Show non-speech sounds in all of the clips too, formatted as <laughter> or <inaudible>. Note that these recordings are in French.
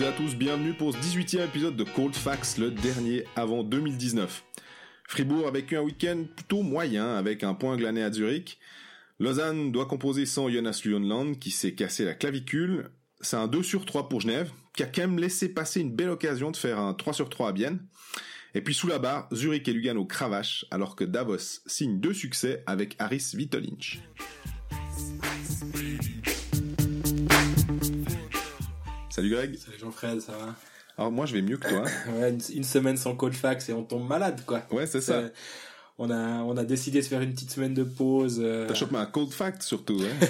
toutes à tous, bienvenue pour ce 18e épisode de Cold Facts, le dernier avant 2019. Fribourg a vécu un week-end plutôt moyen avec un point glané à Zurich. Lausanne doit composer sans Jonas Lundland qui s'est cassé la clavicule. C'est un 2 sur 3 pour Genève qui a quand même laissé passer une belle occasion de faire un 3 sur 3 à Bienne. Et puis sous la barre, Zurich et Lugano cravache alors que Davos signe deux succès avec Harris Vitolinch. Salut Greg. Salut Jean-Fred, ça va? Alors moi je vais mieux que toi. <coughs> ouais, une, une, semaine sans cold fax et on tombe malade quoi. Ouais, c'est ça. On a, on a décidé de faire une petite semaine de pause. Euh... T'as chopé un cold fact surtout, hein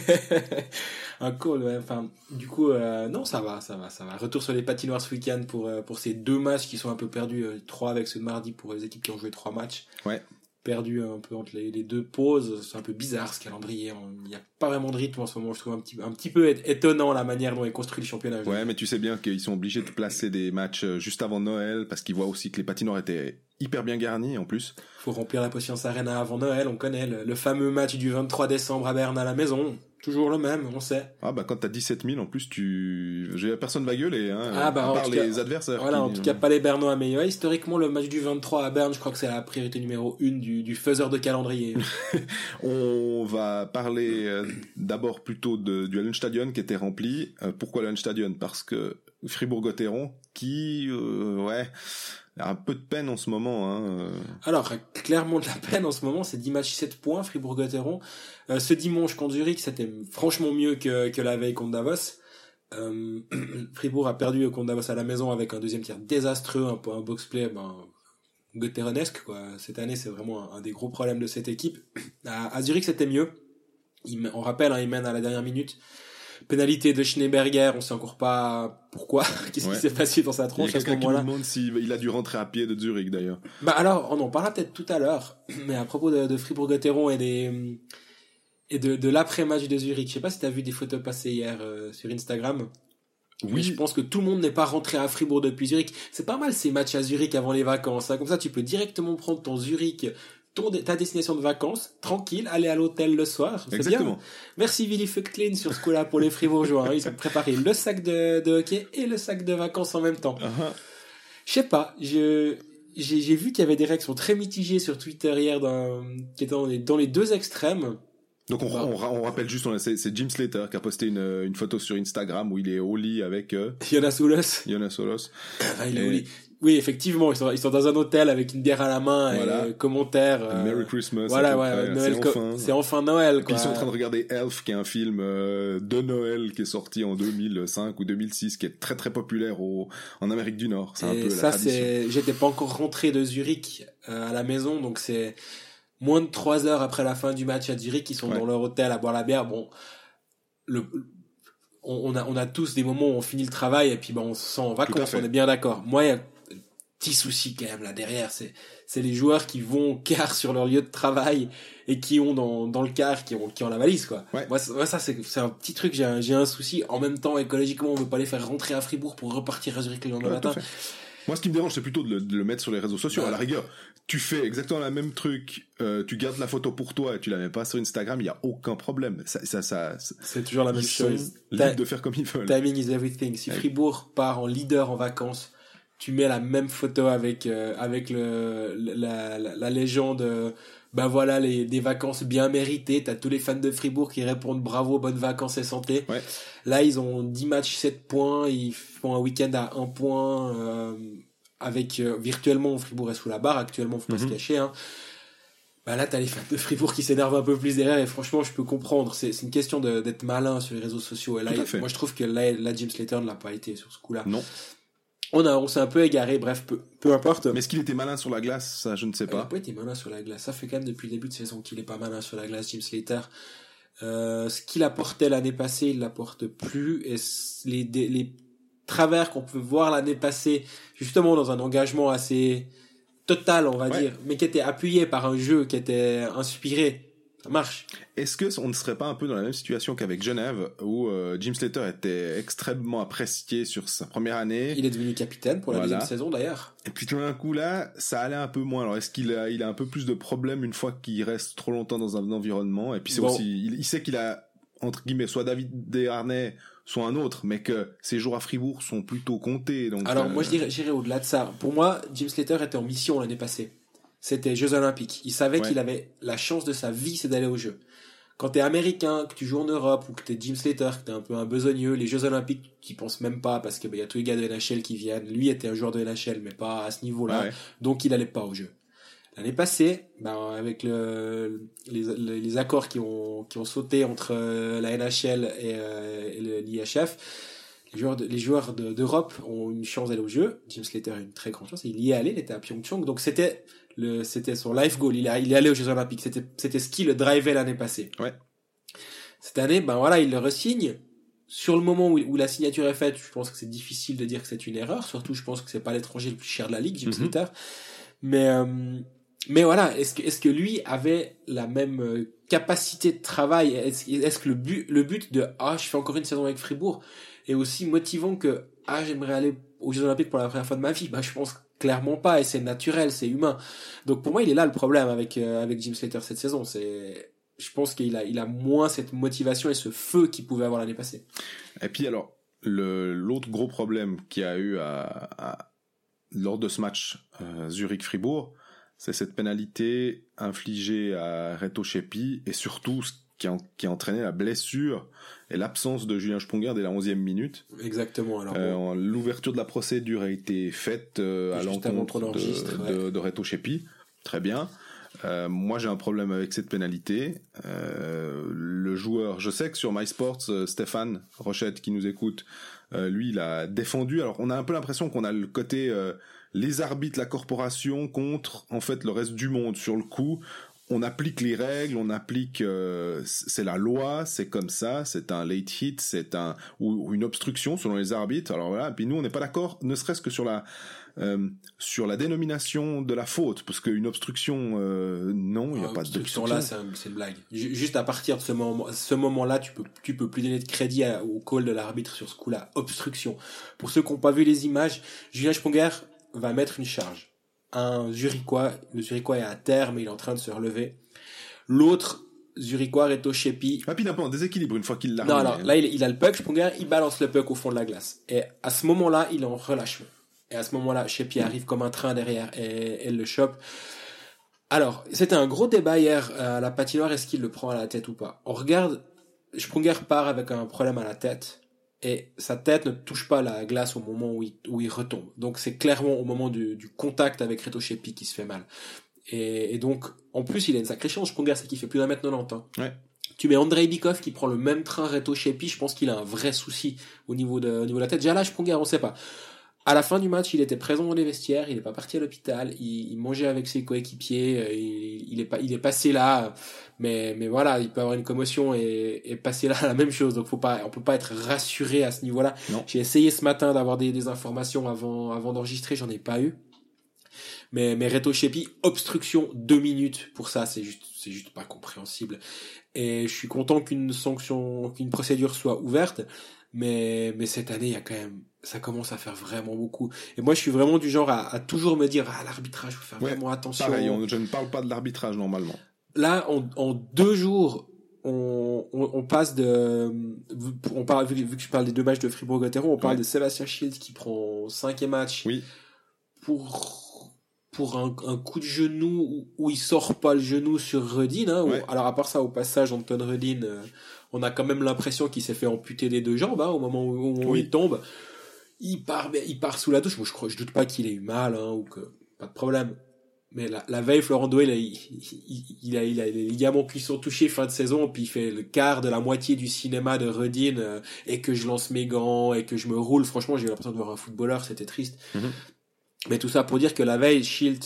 <laughs> Un cold, ouais. Enfin, du coup, euh, non, ça va, ça va, ça va. Retour sur les patinoires ce week-end pour, euh, pour ces deux matchs qui sont un peu perdus. Euh, trois avec ce mardi pour les équipes qui ont joué trois matchs. Ouais perdu un peu entre les, les deux pauses. C'est un peu bizarre ce calendrier. Il n'y a pas vraiment de rythme en ce moment. Je trouve un petit, un petit peu étonnant la manière dont est construit le championnat. Ouais, mais tu sais bien qu'ils sont obligés de placer des matchs juste avant Noël parce qu'ils voient aussi que les patinoires étaient hyper bien garnis en plus. Faut remplir la Patience Arena avant Noël. On connaît le, le fameux match du 23 décembre à Berne à la maison. Toujours le même, on sait. Ah bah quand t'as 17 000 en plus, tu, personne va gueuler, hein. Ah bah à part les cas, adversaires. Voilà, qui... en tout cas pas les Bernois, mais ouais, historiquement le match du 23 à Berne, je crois que c'est la priorité numéro une du, du faiseur de calendrier. <laughs> on va parler euh, d'abord plutôt de, du Hallenstadion qui était rempli. Euh, pourquoi Hallenstadion Parce que Fribourg-Gotteron, qui, euh, ouais, un peu de peine en ce moment. Hein. Alors, clairement de la peine en ce moment, c'est 10 matchs 7 points, Fribourg-Gotteron. Euh, ce dimanche contre Zurich, c'était franchement mieux que, que la veille contre Davos. Euh, <clears throat> Fribourg a perdu contre Davos à la maison avec un deuxième tiers désastreux, un un box-play ben. Quoi. Cette année, c'est vraiment un, des gros problèmes de cette équipe. <clears throat> À, Zurich, c'était mieux. On rappelle, hein, il mène à la dernière minute pénalité de Schneeberger, on sait encore pas pourquoi, <laughs> qu'est-ce ouais. qui s'est passé dans sa tronche à ce moment-là. Il demande s'il a dû rentrer à pied de Zurich d'ailleurs. Bah alors, on en parlera peut-être tout à l'heure, mais à propos de, de Fribourg-Gotteron et des et de, de l'après-match de Zurich, je sais pas si t'as vu des photos passer hier euh, sur Instagram. Oui. Mais je pense que tout le monde n'est pas rentré à Fribourg depuis Zurich. C'est pas mal ces matchs à Zurich avant les vacances. Hein. Comme ça, tu peux directement prendre ton Zurich ton, ta destination de vacances, tranquille, aller à l'hôtel le soir. C'est bien. Merci Willy Fucklin sur ce coup-là pour les fribourgeois. Ils ont préparé le sac de, de, hockey et le sac de vacances en même temps. Uh -huh. Je sais pas, je, j'ai vu qu'il y avait des réactions très mitigées sur Twitter hier dans, qui étaient dans les, dans les deux extrêmes. Donc on, bah. on, on, rappelle juste, c'est Jim Slater qui a posté une, une photo sur Instagram où il est au lit avec euh, Jonas Oulos. Jonas Oulos. Ah, il est au lit. Oui, effectivement, ils sont, ils sont dans un hôtel avec une bière à la main voilà. et commentaires. Euh... Merry Christmas. Voilà, ouais, Noël. C'est enfin, c'est enfin Noël. Quoi. Puis ils sont en train de regarder Elf, qui est un film euh, de Noël qui est sorti en 2005 ou 2006, qui est très très populaire au, en Amérique du Nord. C'est un peu ça, la c'est, j'étais pas encore rentré de Zurich euh, à la maison, donc c'est moins de trois heures après la fin du match à Zurich, ils sont ouais. dans leur hôtel à boire la bière. Bon, le, on, on, a, on a tous des moments où on finit le travail et puis ben, on se sent en vacances, on est bien d'accord. Moi, il y a petit souci quand même là derrière c'est c'est les joueurs qui vont car sur leur lieu de travail et qui ont dans dans le car qui ont qui ont la valise quoi ouais. moi, moi ça c'est c'est un petit truc j'ai un, j'ai un souci en même temps écologiquement on veut pas les faire rentrer à Fribourg pour repartir à Zurich le lendemain ouais, matin moi, ce qui me dérange, c'est plutôt de le, de le, mettre sur les réseaux sociaux. Ouais. À la rigueur, tu fais exactement la même truc, euh, tu gardes la photo pour toi et tu la mets pas sur Instagram, il y a aucun problème. Ça, ça, ça c'est toujours la même chose. Libre de faire comme ils veulent. Timing is everything. Si Fribourg part en leader en vacances, tu mets la même photo avec euh, avec le la, la, la légende euh, ben voilà les des vacances bien méritées. T'as tous les fans de Fribourg qui répondent bravo bonnes vacances et santé. Ouais. là ils ont 10 matchs 7 points. Ils font un week-end à 1 point euh, avec virtuellement Fribourg est sous la barre. Actuellement faut pas mm -hmm. se cacher hein. Bah là t'as les fans de Fribourg qui s'énervent un peu plus derrière. Et franchement je peux comprendre. C'est une question d'être malin sur les réseaux sociaux. Et là il, moi je trouve que là, Jim Slater ne l'a pas été sur ce coup là non on a on s'est un peu égaré bref peu, peu importe. Mais est-ce qu'il était malin sur la glace? Ça je ne sais pas. il a pas été malin sur la glace. Ça fait quand même depuis le début de saison qu'il est pas malin sur la glace Jim Slater. Euh, ce qu'il apportait l'année passée il l'apporte plus. Et les les travers qu'on peut voir l'année passée justement dans un engagement assez total on va ouais. dire mais qui était appuyé par un jeu qui était inspiré ça marche. Est-ce que on ne serait pas un peu dans la même situation qu'avec Genève où euh, Jim Slater était extrêmement apprécié sur sa première année? Il est devenu capitaine pour la voilà. deuxième saison d'ailleurs. Et puis tout d'un coup là, ça allait un peu moins. Alors est-ce qu'il a il a un peu plus de problèmes une fois qu'il reste trop longtemps dans un environnement? Et puis c'est bon. aussi il, il sait qu'il a entre guillemets soit David Desharnais soit un autre, mais que ses jours à Fribourg sont plutôt comptés. Donc, Alors moi je dirais, j'irais au-delà de ça. Pour moi, Jim Slater était en mission l'année passée. C'était Jeux Olympiques. Il savait qu'il avait la chance de sa vie, c'est d'aller aux Jeux. Quand t'es américain, que tu joues en Europe ou que t'es Jim Slater, que t'es un peu un besogneux, les Jeux Olympiques, tu penses même pas parce que bah, y a tous les gars de NHL qui viennent. Lui était un joueur de NHL, mais pas à ce niveau-là, donc il allait pas aux Jeux. L'année passée, ben, avec le, les, les, accords qui ont, qui ont sauté entre euh, la NHL et, euh, l'IHF, les joueurs, les joueurs d'Europe ont une chance d'aller au jeu. James Slater a une très grande chance. Il y est allé, il était à Pyeongchang. Donc c'était le, c'était son life goal. Il, est, il est allé aux Jeux Olympiques. C'était, c'était ce qui le drivait l'année passée. Ouais. Cette année, ben voilà, il le resigne. Sur le moment où, où, la signature est faite, je pense que c'est difficile de dire que c'est une erreur. Surtout, je pense que c'est pas l'étranger le plus cher de la ligue, James mm-hmm. Slater. Mais, euh, mais voilà, est-ce que, est-ce que lui avait la même euh, capacité de travail? Est-ce, est que le but, le but de ah, je fais encore une saison avec Fribourg est aussi motivant que ah, j'aimerais aller aux Jeux Olympiques pour la première fois de ma vie Bah, je pense clairement pas, et c'est naturel, c'est humain. Donc pour moi, il est là le problème avec euh, avec Jim Slater cette saison. C'est, je pense qu'il a il a moins cette motivation et ce feu qu'il pouvait avoir l'année passée. Et puis alors, le l'autre gros problème qu'il y a eu lors de ce match euh, Zurich-Fribourg c'est cette pénalité infligée à Reto Chepi et surtout qui a, qui a entraîné la blessure et l'absence de Julien Sponger dès la 11e minute. Exactement. Alors, euh, L'ouverture de la procédure a été faite euh, à l'encontre de, de, Reto Chepi. Très bien. Euh, moi, j'ai un problème avec cette pénalité. Euh, le joueur, je sais que sur MySports, euh, Stéphane Rochette, qui nous écoute, lui, il a défendu. Alors, on a un peu l'impression qu'on a le côté les arbitres, la corporation contre en fait le reste du monde. Sur le coup, on applique les règles, on applique, euh, c'est la loi, c'est comme ça, c'est un late hit, c'est un ou, une obstruction selon les arbitres. Alors voilà, puis nous on n'est pas d'accord, ne serait-ce que sur la euh, sur la dénomination de la faute, parce qu'une obstruction, euh, non, il n'y a ah, pas d'obstruction. là, c'est une blague. Juste à partir de ce moment, ce moment-là, tu peux, tu peux plus donner de crédit au call de l'arbitre sur ce coup-là. Obstruction. Pour ceux qui n'ont pas vu les images, Julien Sponger va mettre une charge. Un Zurichois, le Zurichois est à terre, mais il est en train de se relever. L'autre Zurichois est au Shepi. Ah, puis il a un peu en déséquilibre une fois qu'il l'a. Non, alors là, il, a le puck, Sponger, il balance le puck au fond de la glace. Et à ce moment-là, il est en relâchement. Et à ce moment-là, Shepi arrive comme un train derrière et, elle le chope. Alors, c'était un gros débat hier à la patinoire, est-ce qu'il le prend à la tête ou pas? On regarde, Sponger part avec un problème à la tête et sa tête ne touche pas la glace au moment où il, où il retombe. Donc c'est clairement au moment du, du contact avec Reto Shepi qui se fait mal. Et, et, donc, en plus, il a une sacrée chance, Sprunger, c'est qu'il fait plus d'un mètre 90. Hein. Ouais. Tu mets Andrei Bikov qui prend le même train Reto Shepi, je pense qu'il a un vrai souci au niveau de, au niveau de la tête. Déjà là, Sprunger, on sait pas. À la fin du match, il était présent dans les vestiaires, il n'est pas parti à l'hôpital, il, il, mangeait avec ses coéquipiers, euh, il, il, est pas, il est passé là, mais, mais voilà, il peut avoir une commotion et, et passer là <laughs> la même chose. Donc faut pas, on peut pas être rassuré à ce niveau-là. J'ai essayé ce matin d'avoir des, des informations avant, avant d'enregistrer, j'en ai pas eu. Mais, mais Reto Shepi, obstruction deux minutes pour ça, c'est juste, c'est juste pas compréhensible. Et je suis content qu'une sanction, qu'une procédure soit ouverte, mais, mais cette année, il y a quand même ça commence à faire vraiment beaucoup. Et moi, je suis vraiment du genre à, à toujours me dire, ah, l'arbitrage, faut faire vraiment attention. Pareil, je ne parle pas de l'arbitrage normalement. Là, en, en deux jours, on, on, on, passe de, on parle, vu, que je parle des deux matchs de Fribourg-Gotteron, on parle de Sébastien Schild qui prend cinquième match. Oui. Pour, pour un, un, coup de genou où, où, il sort pas le genou sur Redin, hein, alors à part ça, au passage, Anton Redin, euh, on a quand même l'impression qu'il s'est fait amputer les deux jambes, hein, au moment où, où il tombe il part, il part sous la douche. Moi, je crois, je doute pas qu'il ait eu mal, hein, ou que, pas de problème. Mais la, la veille, Florent Doyle, il, il, il, a, il a les ligaments sont touchés fin de saison, puis il fait le quart de la moitié du cinéma de Redin, euh, et que je lance mes gants, et que je me roule. Franchement, j'ai eu l'impression de voir un footballeur, c'était triste. Mm-hmm. Mais tout ça pour dire que la veille, Shield,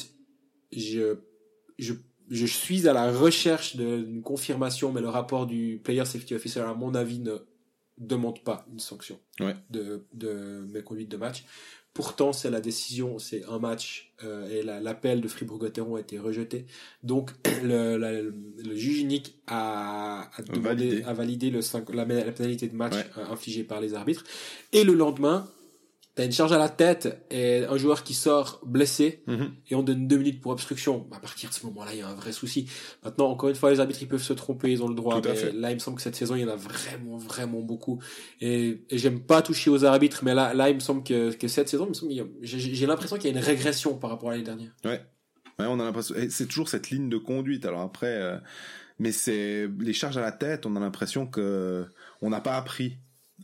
je, je, je suis à la recherche d'une confirmation, mais le rapport du Player Safety Officer, à mon avis, ne demande pas une sanction de, de mes conduites de match. Pourtant, c'est la décision, c'est un match euh, et l'appel de Fribourg-Gotteron a été rejeté. Donc, <clears throat> le, le juge unique a, a, demandé, a validé le 5, la, pénalité de match euh, infligée par les arbitres. Et le lendemain, T'as une charge à la tête et un joueur qui sort blessé Mhm. et on donne deux minutes pour obstruction. À partir de ce moment-là, il y a un vrai souci. Maintenant, encore une fois, les arbitres ils peuvent se tromper, ils ont le droit. Mais là, il me semble que cette saison, il y en a vraiment, vraiment beaucoup. Et, et j'aime pas toucher aux arbitres, mais là, là, il me semble que, que cette saison, j'ai l'impression qu'il y a une régression par rapport à l'année dernière. Ouais, on a l'impression. C'est toujours cette ligne de conduite. Alors après, euh, mais c'est les charges à la tête. On a l'impression que on n'a pas appris.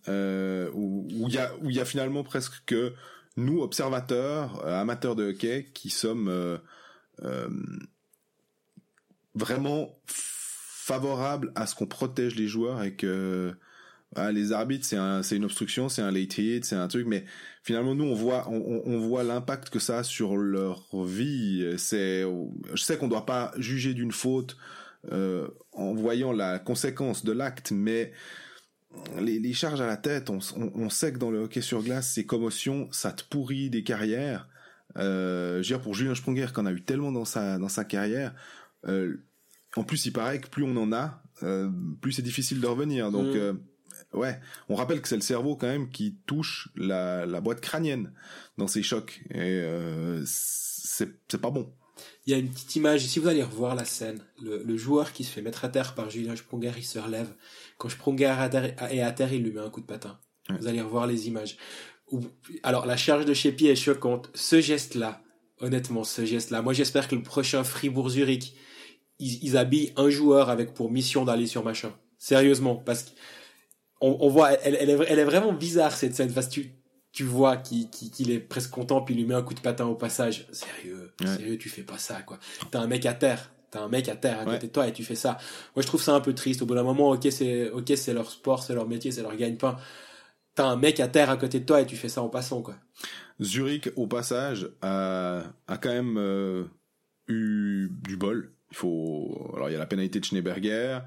Euh, où il y a où il y a finalement presque que nous observateurs, euh, amateurs de hockey, qui sommes euh, euh, vraiment favorables à ce qu'on protège les joueurs et que ah, les arbitres c'est un c'est une obstruction, c'est un late hit, c'est un truc, mais finalement nous on voit on- on voit l'impact que ça a sur leur vie. C'est je sais qu'on doit pas juger d'une faute euh, en voyant la conséquence de l'acte mais les, les charges à la tête on, on, on sait que dans le hockey sur glace ces commotions ça te pourrit des carrières. Euh, je veux dire pour Julien Sprunger qu'on a eu tellement dans sa dans sa carrière euh, en plus il paraît que plus on en a euh, plus c'est difficile de revenir. Donc Mm. euh, ouais on rappelle que c'est le cerveau quand même qui touche la, la boîte crânienne dans ces chocs. Et euh, c'est c'est pas bon Il y a une petite image, si vous allez revoir la scène, le, le joueur qui se fait mettre à terre par Julien Sprunger, il se relève. Quand Sprunger est à terre, est à terre, il lui met un coup de patin. Ouais. Vous allez revoir les images. Alors, la charge de Shepi est choquante. Ce geste-là, honnêtement, ce geste-là, moi j'espère que le prochain Fribourg-Zurich, ils, ils habillent un joueur avec pour mission d'aller sur machin. Sérieusement, parce que on, on voit, elle, elle, est, elle est vraiment bizarre cette scène, parce que tu, tu vois qu'il qu'il- qu'il est presque content, puis il lui met un coup de patin au passage. Sérieux, Ouais. sérieux, tu fais pas ça, quoi. T'as un mec à terre, t'as un mec à terre à côté Ouais. de toi et tu fais ça. Moi, je trouve ça un peu triste. Au bout d'un moment, ok, c'est, ok, c'est leur sport, c'est leur métier, c'est leur gagne-pain. T'as un mec à terre à côté de toi et tu fais ça en passant, quoi. Zurich au passage a, a quand même euh, eu du bol il faut alors il y a la pénalité de Schneeberger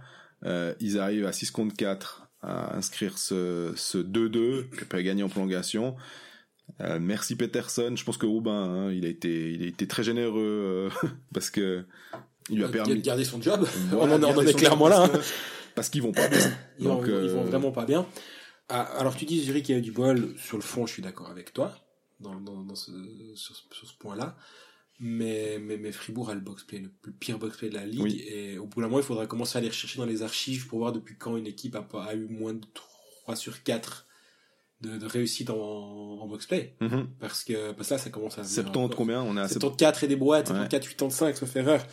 euh, ils arrivent à 6 contre 4 à inscrire ce, ce 2-2 qui peut gagner en prolongation Euh, merci Peterson je pense que Aubin hein, il a été il a été très généreux euh, <laughs> parce que il lui a a permis gardé son job. Voilà, on en, on en garder est clairement là. hein. parce que- qu'ils vont pas bien <coughs> Ils, Donc, vont, ils vont euh, vraiment pas bien. Ah, alors tu dis Zurich il y a eu du bol. Sur le fond, je suis d'accord avec toi dans, dans, dans ce, sur, ce- sur ce point-là. Mais, mais, mais Fribourg a le box-play, le, le pire box-play de la ligue. Oui. Et au bout d'un moment, il faudra commencer à aller rechercher dans les archives pour voir depuis quand une équipe a, pas, a eu moins de 3 sur 4 de, de réussite en, en box-play. Mhm. Parce que, parce que là, ça commence à... venir 70 encore. combien? On est à 74 et des brouettes, Ouais. 74, 85, sauf erreur.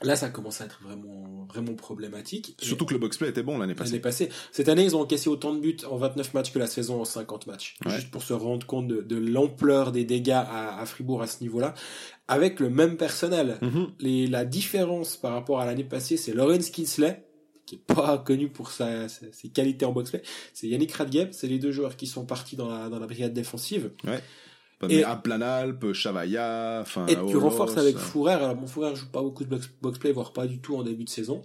Là, ça commence à être vraiment, vraiment problématique. Et- surtout que le box-play était bon l'année l'année passée passée. Cette année, ils ont encaissé autant de buts en 29 matchs que la saison en 50 matchs. Ouais. Juste pour se rendre compte de, de l'ampleur des dégâts à, à Fribourg à ce niveau-là. Avec le même personnel. Mhm. Les, la différence par rapport à l'année passée, c'est Lawrence Kinsley, qui est pas connu pour sa, ses qualités en box-play. C'est Yannick Radgeb. C'est les deux joueurs qui sont partis dans la, dans la brigade défensive. Mais à Planalp, Chavaya, enfin. Et tu renforces avec euh, Fourer. Alors, mon Fourer joue pas beaucoup de box- box-play, voire pas du tout en début de saison.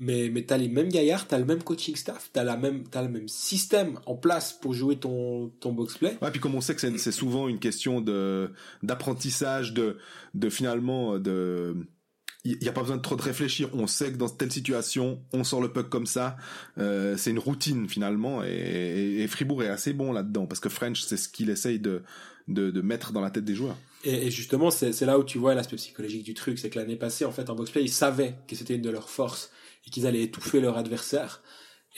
Mais, mais t'as les mêmes gaillards, t'as le même coaching staff, t'as la même, t'as le même système en place pour jouer ton, ton box-play. Ouais, puis comme on sait que c'est c'est souvent une question de d'apprentissage, de de finalement de il n'y a pas besoin de trop de réfléchir. On sait que dans telle situation, on sort le puck comme ça. Euh, c'est une routine finalement, et, et- et Fribourg est assez bon là-dedans parce que French, c'est ce qu'il essaye de, de de mettre dans la tête des joueurs. Et, et justement, c'est là où tu vois l'aspect psychologique du truc. C'est que l'année passée, en fait, en box-play, ils savaient que c'était une de leurs forces et qu'ils allaient étouffer leur adversaire.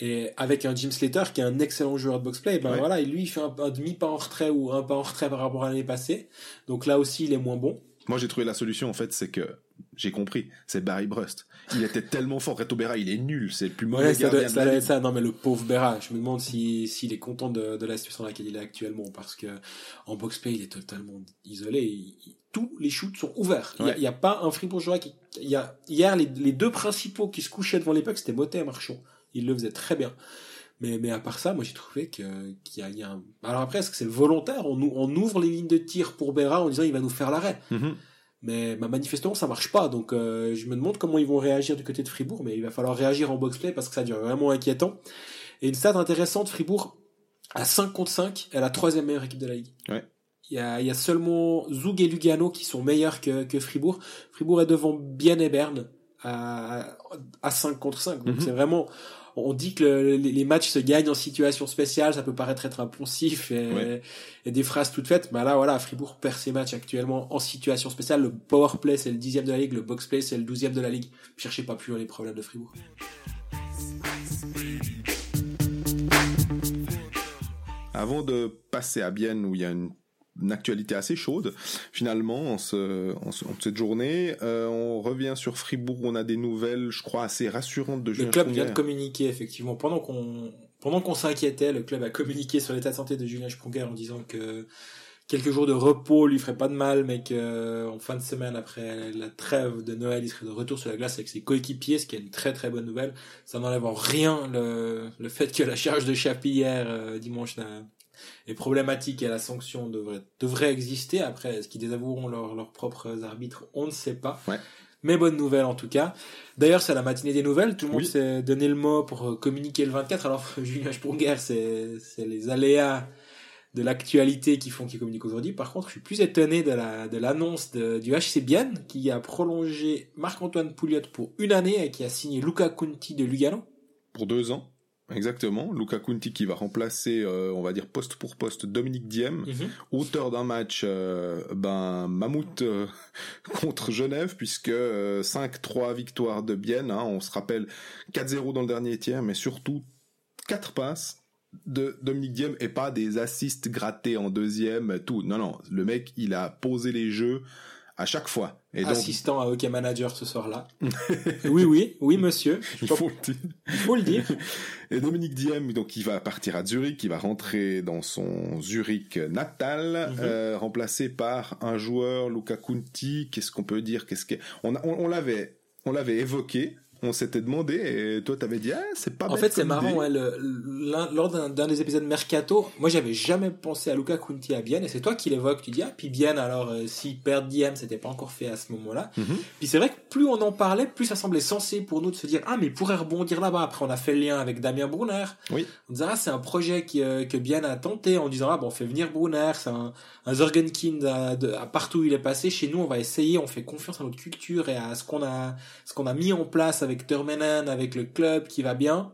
Et avec un Jim Slater qui est un excellent joueur de box-play, ben Ouais. voilà, et lui, il fait un, un demi-pas en retrait ou un pas en retrait par rapport à l'année passée. Donc là aussi, il est moins bon. Moi, j'ai trouvé la solution en fait, c'est que j'ai compris, c'est Barry Brust. Il était tellement fort, Reto Berra, il est nul, c'est le plus mauvais Ouais, ça doit, ça doit ça. Non, mais le pauvre Berra, je me demande si s'il est content de, de la situation dans laquelle il est actuellement, parce que en box-play, il est totalement isolé. Il- il- tous les shoots sont ouverts. Il y a- Ouais. il y a, pas un Fribourgeois qui, il y a, hier, les, les deux principaux qui se couchaient devant les pucks, c'était Motet et Marchand. Ils le faisaient très bien. Mais, mais à part ça, moi, j'ai trouvé que, qu'il y a, il y a un... Alors après, est-ce que c'est volontaire? On, on ouvre les lignes de tir pour Berra en disant il va nous faire l'arrêt. Mhm. Mais bah, manifestement, ça marche pas. Donc, euh, je me demande comment ils vont réagir du côté de Fribourg. Mais il va falloir réagir en box-play parce que ça devient vraiment inquiétant. Et une stat intéressante, Fribourg, à 5 contre 5, est la troisième meilleure équipe de la ligue. Ouais. Il y a, il y a seulement Zug et Lugano qui sont meilleurs que, que Fribourg. Fribourg est devant Bienne et Berne. à, à 5 contre 5. Donc mhm. c'est vraiment, on dit que les, matchs se gagnent en situation spéciale, ça peut paraître être impulsif et, et des phrases toutes faites. Mais là, voilà, Fribourg perd ses matchs actuellement en situation spéciale. Le power play, c'est le dixième de la ligue, le box play, c'est le douzième de la ligue. Cherchez pas plus les problèmes de Fribourg. Avant de passer à Bienne, où il y a une une actualité assez chaude finalement en, ce, en, cette journée. Euh, on revient sur Fribourg, on a des nouvelles, je crois, assez rassurantes de Julien Le club vient de communiquer effectivement pendant qu'on pendant qu'on s'inquiétait, le club a communiqué sur l'état de santé de Julien Sprunger en disant que quelques jours de repos lui ferait pas de mal, mais que en fin de semaine après la trêve de Noël, il serait de retour sur la glace avec ses coéquipiers, ce qui est une très très bonne nouvelle. Ça n'enlève en rien le, le fait que la charge de Chapi hier euh, dimanche n'a les problématiques et la sanction devraient, exister. Après, est-ce qu'ils désavoueront leurs propres arbitres? On ne sait pas. Mais bonne nouvelle en tout cas. D'ailleurs, c'est la matinée des nouvelles. Tout le monde s'est donné le mot pour euh, communiquer le 24. Alors, <laughs> Julien guerre, c'est les aléas de l'actualité qui font qu'il communique aujourd'hui. Par contre, je suis plus étonné de la de l'annonce du HC Bienne qui a prolongé Marc-Antoine Pouliot pour une année et qui a signé Luca Conti de Lugano. Pour deux ans. Exactement, Luca Conti qui va remplacer, euh, on va dire poste pour poste, Dominique Diem, mhm. auteur d'un match, euh, ben mammouth euh, <laughs> contre Genève, puisque 5-3 victoires de Bienne, hein, on se rappelle 4-0 dans le dernier tiers, mais surtout 4 passes de Dominique Diem et pas des assists grattés en deuxième, tout. Non, non, le mec, il a posé les jeux à chaque fois. Et Assistant à Hockey Manager ce soir-là. <laughs> oui, oui, oui, monsieur. Il faut, le dire. <laughs> Et Dominique Diem, donc, il va partir à Zurich, il va rentrer dans son Zurich natal, mhm. euh, remplacé par un joueur, Luca Kunti. Qu'est-ce qu'on peut dire? Qu'est-ce que on, on l'avait, on l'avait évoqué on s'était demandé et toi t'avais dit ah, c'est pas en fait c'est marrant ouais, lors d'un des épisodes mercato moi j'avais jamais pensé à Luca Conti à Bienne et c'est toi qui l'évoques tu dis ah puis Bienne alors euh, si perdre Diem c'était pas encore fait à ce moment là mhm. puis c'est vrai que plus on en parlait plus ça semblait sensé pour nous de se dire ah mais il pourrait rebondir là-bas. Après on a fait le lien avec Damien Brunner. Oui. On disait ah c'est un projet qui, euh, que Bienne a tenté en disant ah bon on fait venir Brunner c'est un, un Zorgenkind à, à, partout où il est passé. Chez nous on va essayer on fait confiance à notre culture et à ce qu'on a ce qu'on a mis en place avec Termenen, avec le club qui va bien,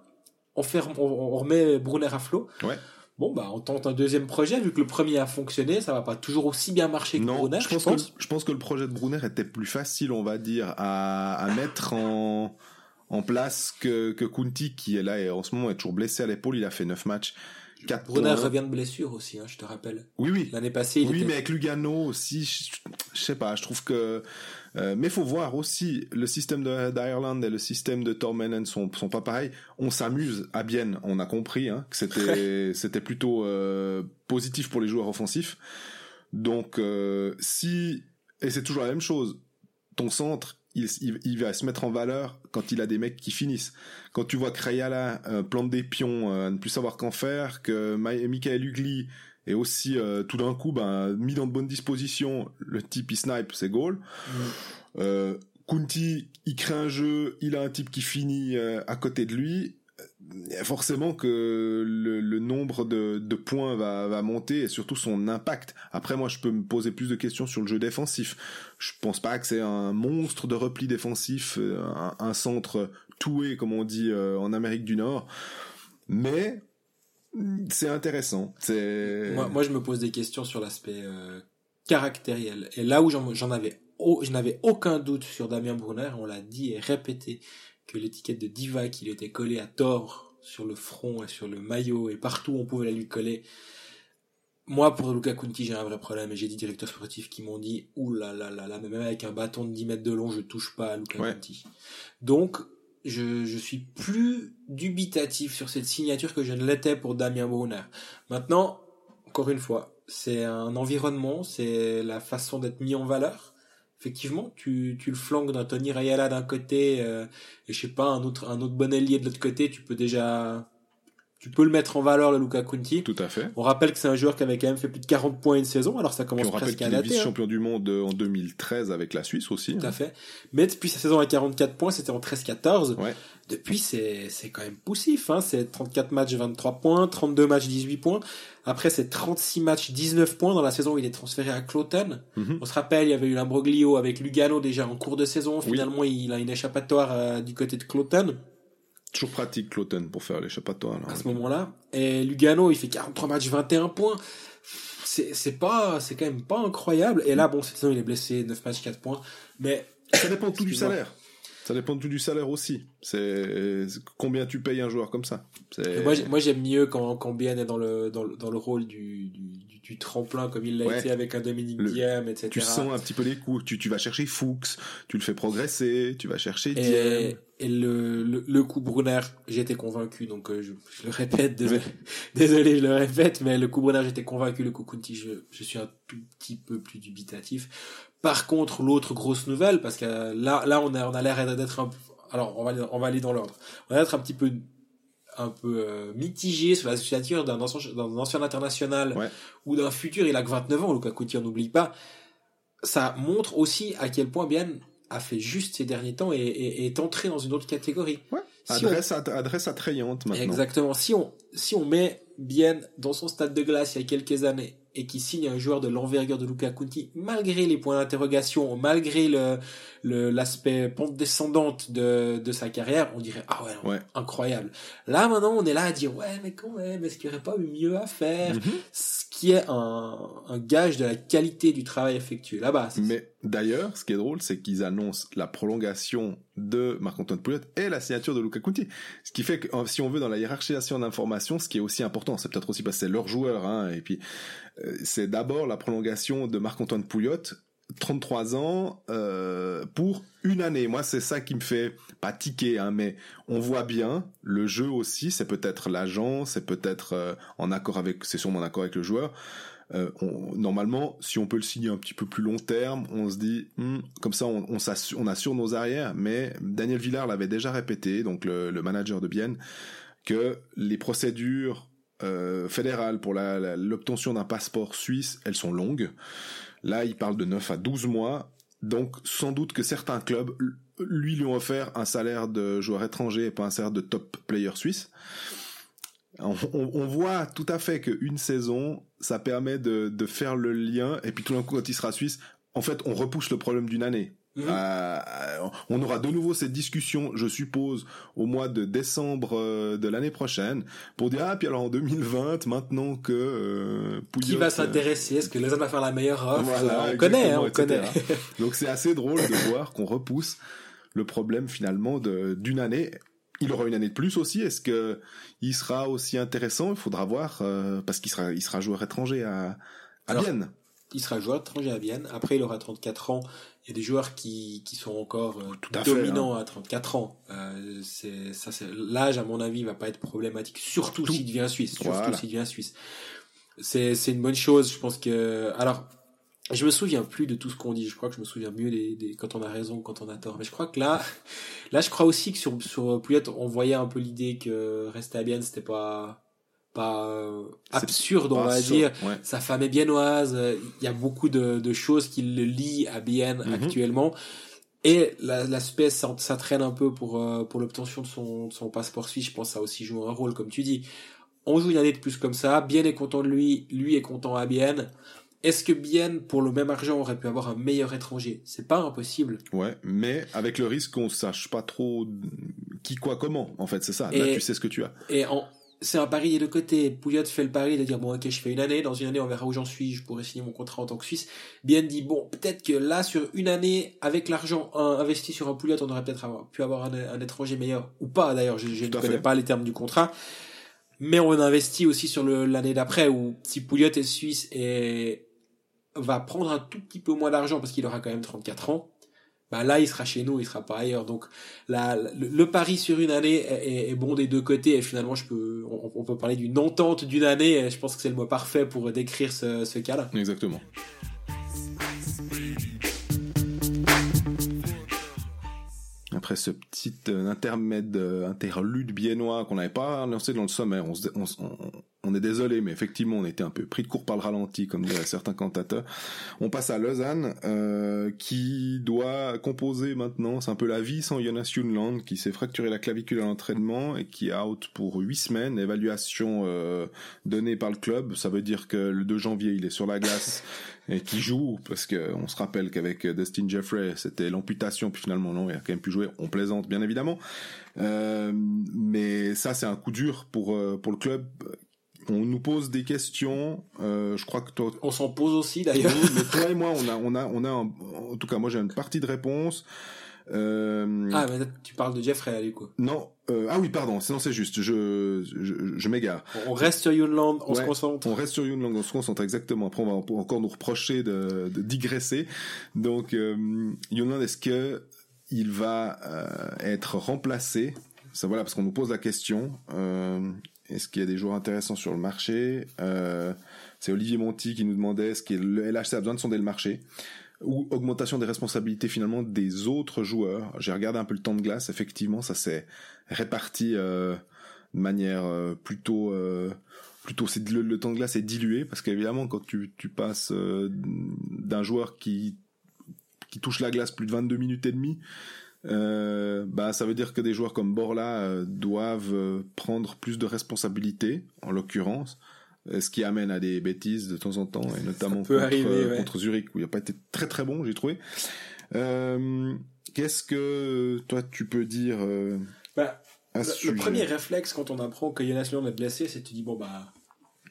on, remet Brunner à flot. Ouais. Bon, bah, on tente un deuxième projet, vu que le premier a fonctionné, ça va pas toujours aussi bien marcher que Brunner, je pense. Que, je pense que le projet de Brunner était plus facile, on va dire, à, à mettre en, en place que, que Kunti, qui est là et en ce moment est toujours blessé à l'épaule, il a fait 9 matchs. Brunner revient de blessure aussi, hein, je te rappelle. Oui, oui. L'année passée, il Oui, mais avec Lugano aussi, je, je sais pas, je trouve que euh, mais faut voir aussi le système d'Ireland et le système de Tormenen sont sont pas pareils. On s'amuse à Bienne, on a compris hein, que c'était <laughs> c'était plutôt euh, positif pour les joueurs offensifs. Donc euh, si et c'est toujours la même chose. Ton centre, il, il, va se mettre en valeur quand il a des mecs qui finissent. Quand tu vois Krayala euh, plante des pions, euh, ne plus savoir qu'en faire, que Michael Ugly et aussi euh, tout d'un coup ben mis dans de bonnes dispositions le type il snipe c'est goal mm. euh, Kunti il crée un jeu il a un type qui finit euh, à côté de lui forcément que le, le nombre de, de, points va, va monter et surtout son impact. Après, moi, je peux me poser plus de questions sur le jeu défensif. Je pense pas que c'est un monstre de repli défensif, euh, un, un centre toué, comme on dit en Amérique du Nord. Mais c'est intéressant. C'est moi, moi, je me pose des questions sur l'aspect euh, caractériel. Et là où j'en avais, je n'avais aucun doute sur Damien Brunner, on l'a dit et répété que l'étiquette de diva qu'il était collée à tort sur le front et sur le maillot et partout où on pouvait la lui coller. Moi, pour Luca Conti, j'ai un vrai problème et j'ai dit directeurs sportifs qui m'ont dit, ouh là là là là, même avec un bâton de 10 mètres de long, je touche pas à Luca Conti. Donc, je, je suis plus dubitatif sur cette signature que je ne l'étais pour Damien Brunner. Maintenant, encore une fois, c'est un environnement, c'est la façon d'être mis en valeur. Effectivement, tu, tu le flanques d'un Tony Rayala d'un côté euh, et je sais pas un autre un autre bon allié de l'autre côté, tu peux déjà tu peux le mettre en valeur, le Luca Kunti. Tout à fait. On rappelle que c'est un joueur qui avait quand même fait plus de 40 points une saison, alors ça commence presque à dater. Est vice-champion hein. du monde en 2013 avec la Suisse aussi. Tout à fait. Mais depuis sa saison à 44 points, c'était en 13-14. Ouais. Depuis, c'est, c'est quand même poussif, hein. C'est 34 matchs, 23 points, 32 matchs, 18 points. Après, c'est 36 matchs, 19 points dans la saison où il est transféré à Cloton. Mhm. On se rappelle, il y avait eu l'imbroglio avec Lugano déjà en cours de saison. Finalement, il a une échappatoire euh, du côté de Cloton. Toujours pratique Cloton pour faire l'échappatoire. À ce moment-là. Et Lugano, il fait 43 matchs, 21 points. C'est, c'est pas, c'est quand même pas incroyable. Et là, bon, cette saison, il est blessé, 9 matchs, 4 points. Mais. Ça dépend tout du salaire. Ça dépend tout du salaire aussi. C'est combien tu payes un joueur comme ça. Moi, moi j'aime mieux quand, quand Bien est dans le, dans le, dans le rôle du, du, du, tremplin comme il l'a été avec un Dominique Diem, etc. Tu sens un petit peu les coups. Tu, tu vas chercher Fuchs, tu le fais progresser, tu vas chercher Diem. Et le, le, le coup Brunner, j'étais convaincu, donc euh, je, je, le répète, désolé, <laughs> désolé, je le répète, mais le coup Brunner, j'étais convaincu, le coup Kunti, je, je suis un tout petit peu plus dubitatif. Par contre, l'autre grosse nouvelle, parce que là, là, on a, on a l'air d'être un, alors on va, on va aller dans l'ordre. On va être un petit peu, un peu euh, mitigé sur la signature d'un ancien, d'un ancien international ou d'un futur. Il a que 29 ans, Couti, on n'oublie pas. Ça montre aussi à quel point Bien a fait juste ces derniers temps et, est entré dans une autre catégorie. Ouais. adresse, adresse attrayante maintenant. Exactement. Si on, si on met Bien dans son stade de glace il y a quelques années et qui signe un joueur de l'envergure de Luca Conti, malgré les points d'interrogation, malgré le l'aspect pente descendante de, de sa carrière, on dirait ah ouais, incroyable. Là maintenant on est là à dire ouais mais quand même est-ce qu'il n'y aurait pas eu mieux à faire, mm-hmm. ce qui est un, un gage de la qualité du travail effectué là-bas. Mais d'ailleurs, ce qui est drôle, c'est qu'ils annoncent la prolongation de Marc-Antoine Pouliot et la signature de Luca Conti. Ce qui fait que si on veut dans la hiérarchisation d'informations, ce qui est aussi important, c'est peut-être aussi parce que c'est leur joueur, hein, et puis euh, c'est d'abord la prolongation de Marc-Antoine Pouliot 33 ans euh, pour une année. Moi, c'est ça qui me fait pas tiquer, hein, mais on voit bien le jeu aussi. C'est peut-être l'agent, c'est peut-être euh, en accord avec, c'est sûrement en accord avec le joueur. Normalement, si on peut le signer un petit peu plus long terme, on se dit hmm, comme ça, on, on, on, assure nos arrières. Mais Daniel Villard l'avait déjà répété, donc le, le manager de Bienne, que les procédures euh, fédérales pour l'obtention d'un passeport suisse, elles sont longues. Là, il parle de 9 à 12 mois. Donc, sans doute que certains clubs, lui, lui ont offert un salaire de joueur étranger et pas un salaire de top player suisse. On, voit tout à fait qu'une saison, ça permet de, de faire le lien, et puis tout d'un coup, quand il sera suisse, en fait, on repousse le problème d'une année. Mhm. Euh, on aura de nouveau cette discussion, je suppose, au mois de décembre euh, de l'année prochaine, pour dire ah puis alors en 2020, maintenant que euh, qui va s'intéresser, est-ce que les va faire la meilleure offre? On connaît, hein, on connaît. <laughs> Donc c'est assez drôle de voir qu'on repousse le problème finalement d'une année. Il aura une année de plus aussi. Est-ce que il sera aussi intéressant? Il faudra voir parce qu'il sera il sera joueur étranger à à Vienne. Il sera joueur étranger à Vienne. Après, il aura 34 ans il y a des joueurs qui, qui sont encore euh, Tout à dominants hein. à 34 ans. Euh, c'est ça, c'est l'âge à mon avis va pas être problématique, surtout s'il devient suisse. Surtout s'il devient suisse. C'est c'est une bonne chose. Je pense que alors je me souviens plus de tout ce qu'on dit. Je crois que je me souviens mieux des, des, quand on a raison, quand on a tort. Mais je crois que là, <laughs> là, je crois aussi que sur sur Pouliot, on voyait un peu l'idée que rester à Bienne, c'était pas pas euh, absurde, on va dire. Sa femme est biennoise. Il y a beaucoup de, de choses qui le lient à Bienne mhm. actuellement. Et l'aspect, ça, ça, traîne un peu pour, euh, pour l'obtention de son, de son passeport suisse. Je pense que ça a aussi joué un rôle, comme tu dis. On joue une année de plus comme ça. Bien est content de lui. Lui est content à Bienne. Est-ce que Bienne, pour le même argent, aurait pu avoir un meilleur étranger? C'est pas impossible. Ouais, mais avec le risque qu'on sache pas trop qui, quoi, comment. En fait, c'est ça. Là, tu sais ce que tu as. Et en, c'est un pari des deux côtés. Pouliot fait le pari de dire bon ok je fais une année, dans une année on verra où j'en suis, je pourrais signer mon contrat en tant que Suisse. Bien dit bon peut-être que là sur une année avec l'argent investi sur un Pouliot on aurait peut-être pu avoir un, étranger meilleur ou pas d'ailleurs je, ne connais pas les termes du contrat. Mais on investit aussi sur l'année d'après où si Pouliot est suisse et va prendre un tout petit peu moins d'argent parce qu'il aura quand même 34 ans, bah là il sera chez nous, il sera pas ailleurs. Donc le, pari sur une année est, bon des deux côtés et finalement on, peut parler d'une entente d'une année. Et je pense que c'est le mot parfait pour décrire ce, cas-là. après ce petit euh, intermède euh, interlude biennois qu'on n'avait pas annoncé dans le sommaire. On, on, est désolé, mais effectivement, on était un peu pris de court par le ralenti, comme diraient certains cantateurs. On passe à Lausanne, euh, qui doit composer maintenant, c'est un peu la vie sans Jonas Junland, qui s'est fracturé la clavicule à l'entraînement et qui est out pour huit semaines. Évaluation euh, donnée par le club, ça veut dire que le 2 janvier, il est sur la glace <laughs> et qui joue parce que on se rappelle qu'avec Dustin Jeffrey c'était l'amputation puis finalement non il a quand même pu jouer on plaisante bien évidemment euh, mais ça c'est un coup dur pour euh, pour le club on nous pose des questions euh, je crois que toi on s'en pose aussi d'ailleurs mais toi et moi on a on a on a en tout cas moi j'ai une partie de réponse euh... Ah, mais tu parles de Jeffrey, du coup. Non, euh, ah oui, pardon, sinon c'est juste, je, je, je m'égare. On reste sur Yunland, on se concentre. On reste sur Yunland, on se concentre exactement. Après, on va encore nous reprocher de, de digresser. Donc, euh, Yunland, est-ce que il va euh, être remplacé? Ça voilà, parce qu'on nous pose la question. Euh, est-ce qu'il y a des joueurs intéressants sur le marché euh, C'est Olivier Monti qui nous demandait est-ce que le LHC a besoin de sonder le marché ou augmentation des responsabilités finalement des autres joueurs. J'ai regardé un peu le temps de glace, effectivement, ça s'est réparti euh, de manière euh, plutôt euh, plutôt c'est le, temps de glace est dilué parce qu'évidemment quand tu tu passes d'un joueur qui qui touche la glace plus de 22 minutes et demie bah ça veut dire que des joueurs comme Borla doivent prendre plus de responsabilités en l'occurrence euh, ce qui amène à des bêtises de temps en temps, et notamment contre, arriver, contre, Zurich, où il n'a pas été très très bon, j'ai trouvé. Euh, Qu'est-ce que toi tu peux dire euh, bah, le, premier réflexe quand on apprend que Jonas Lund est blessé, c'est tu dis bon bah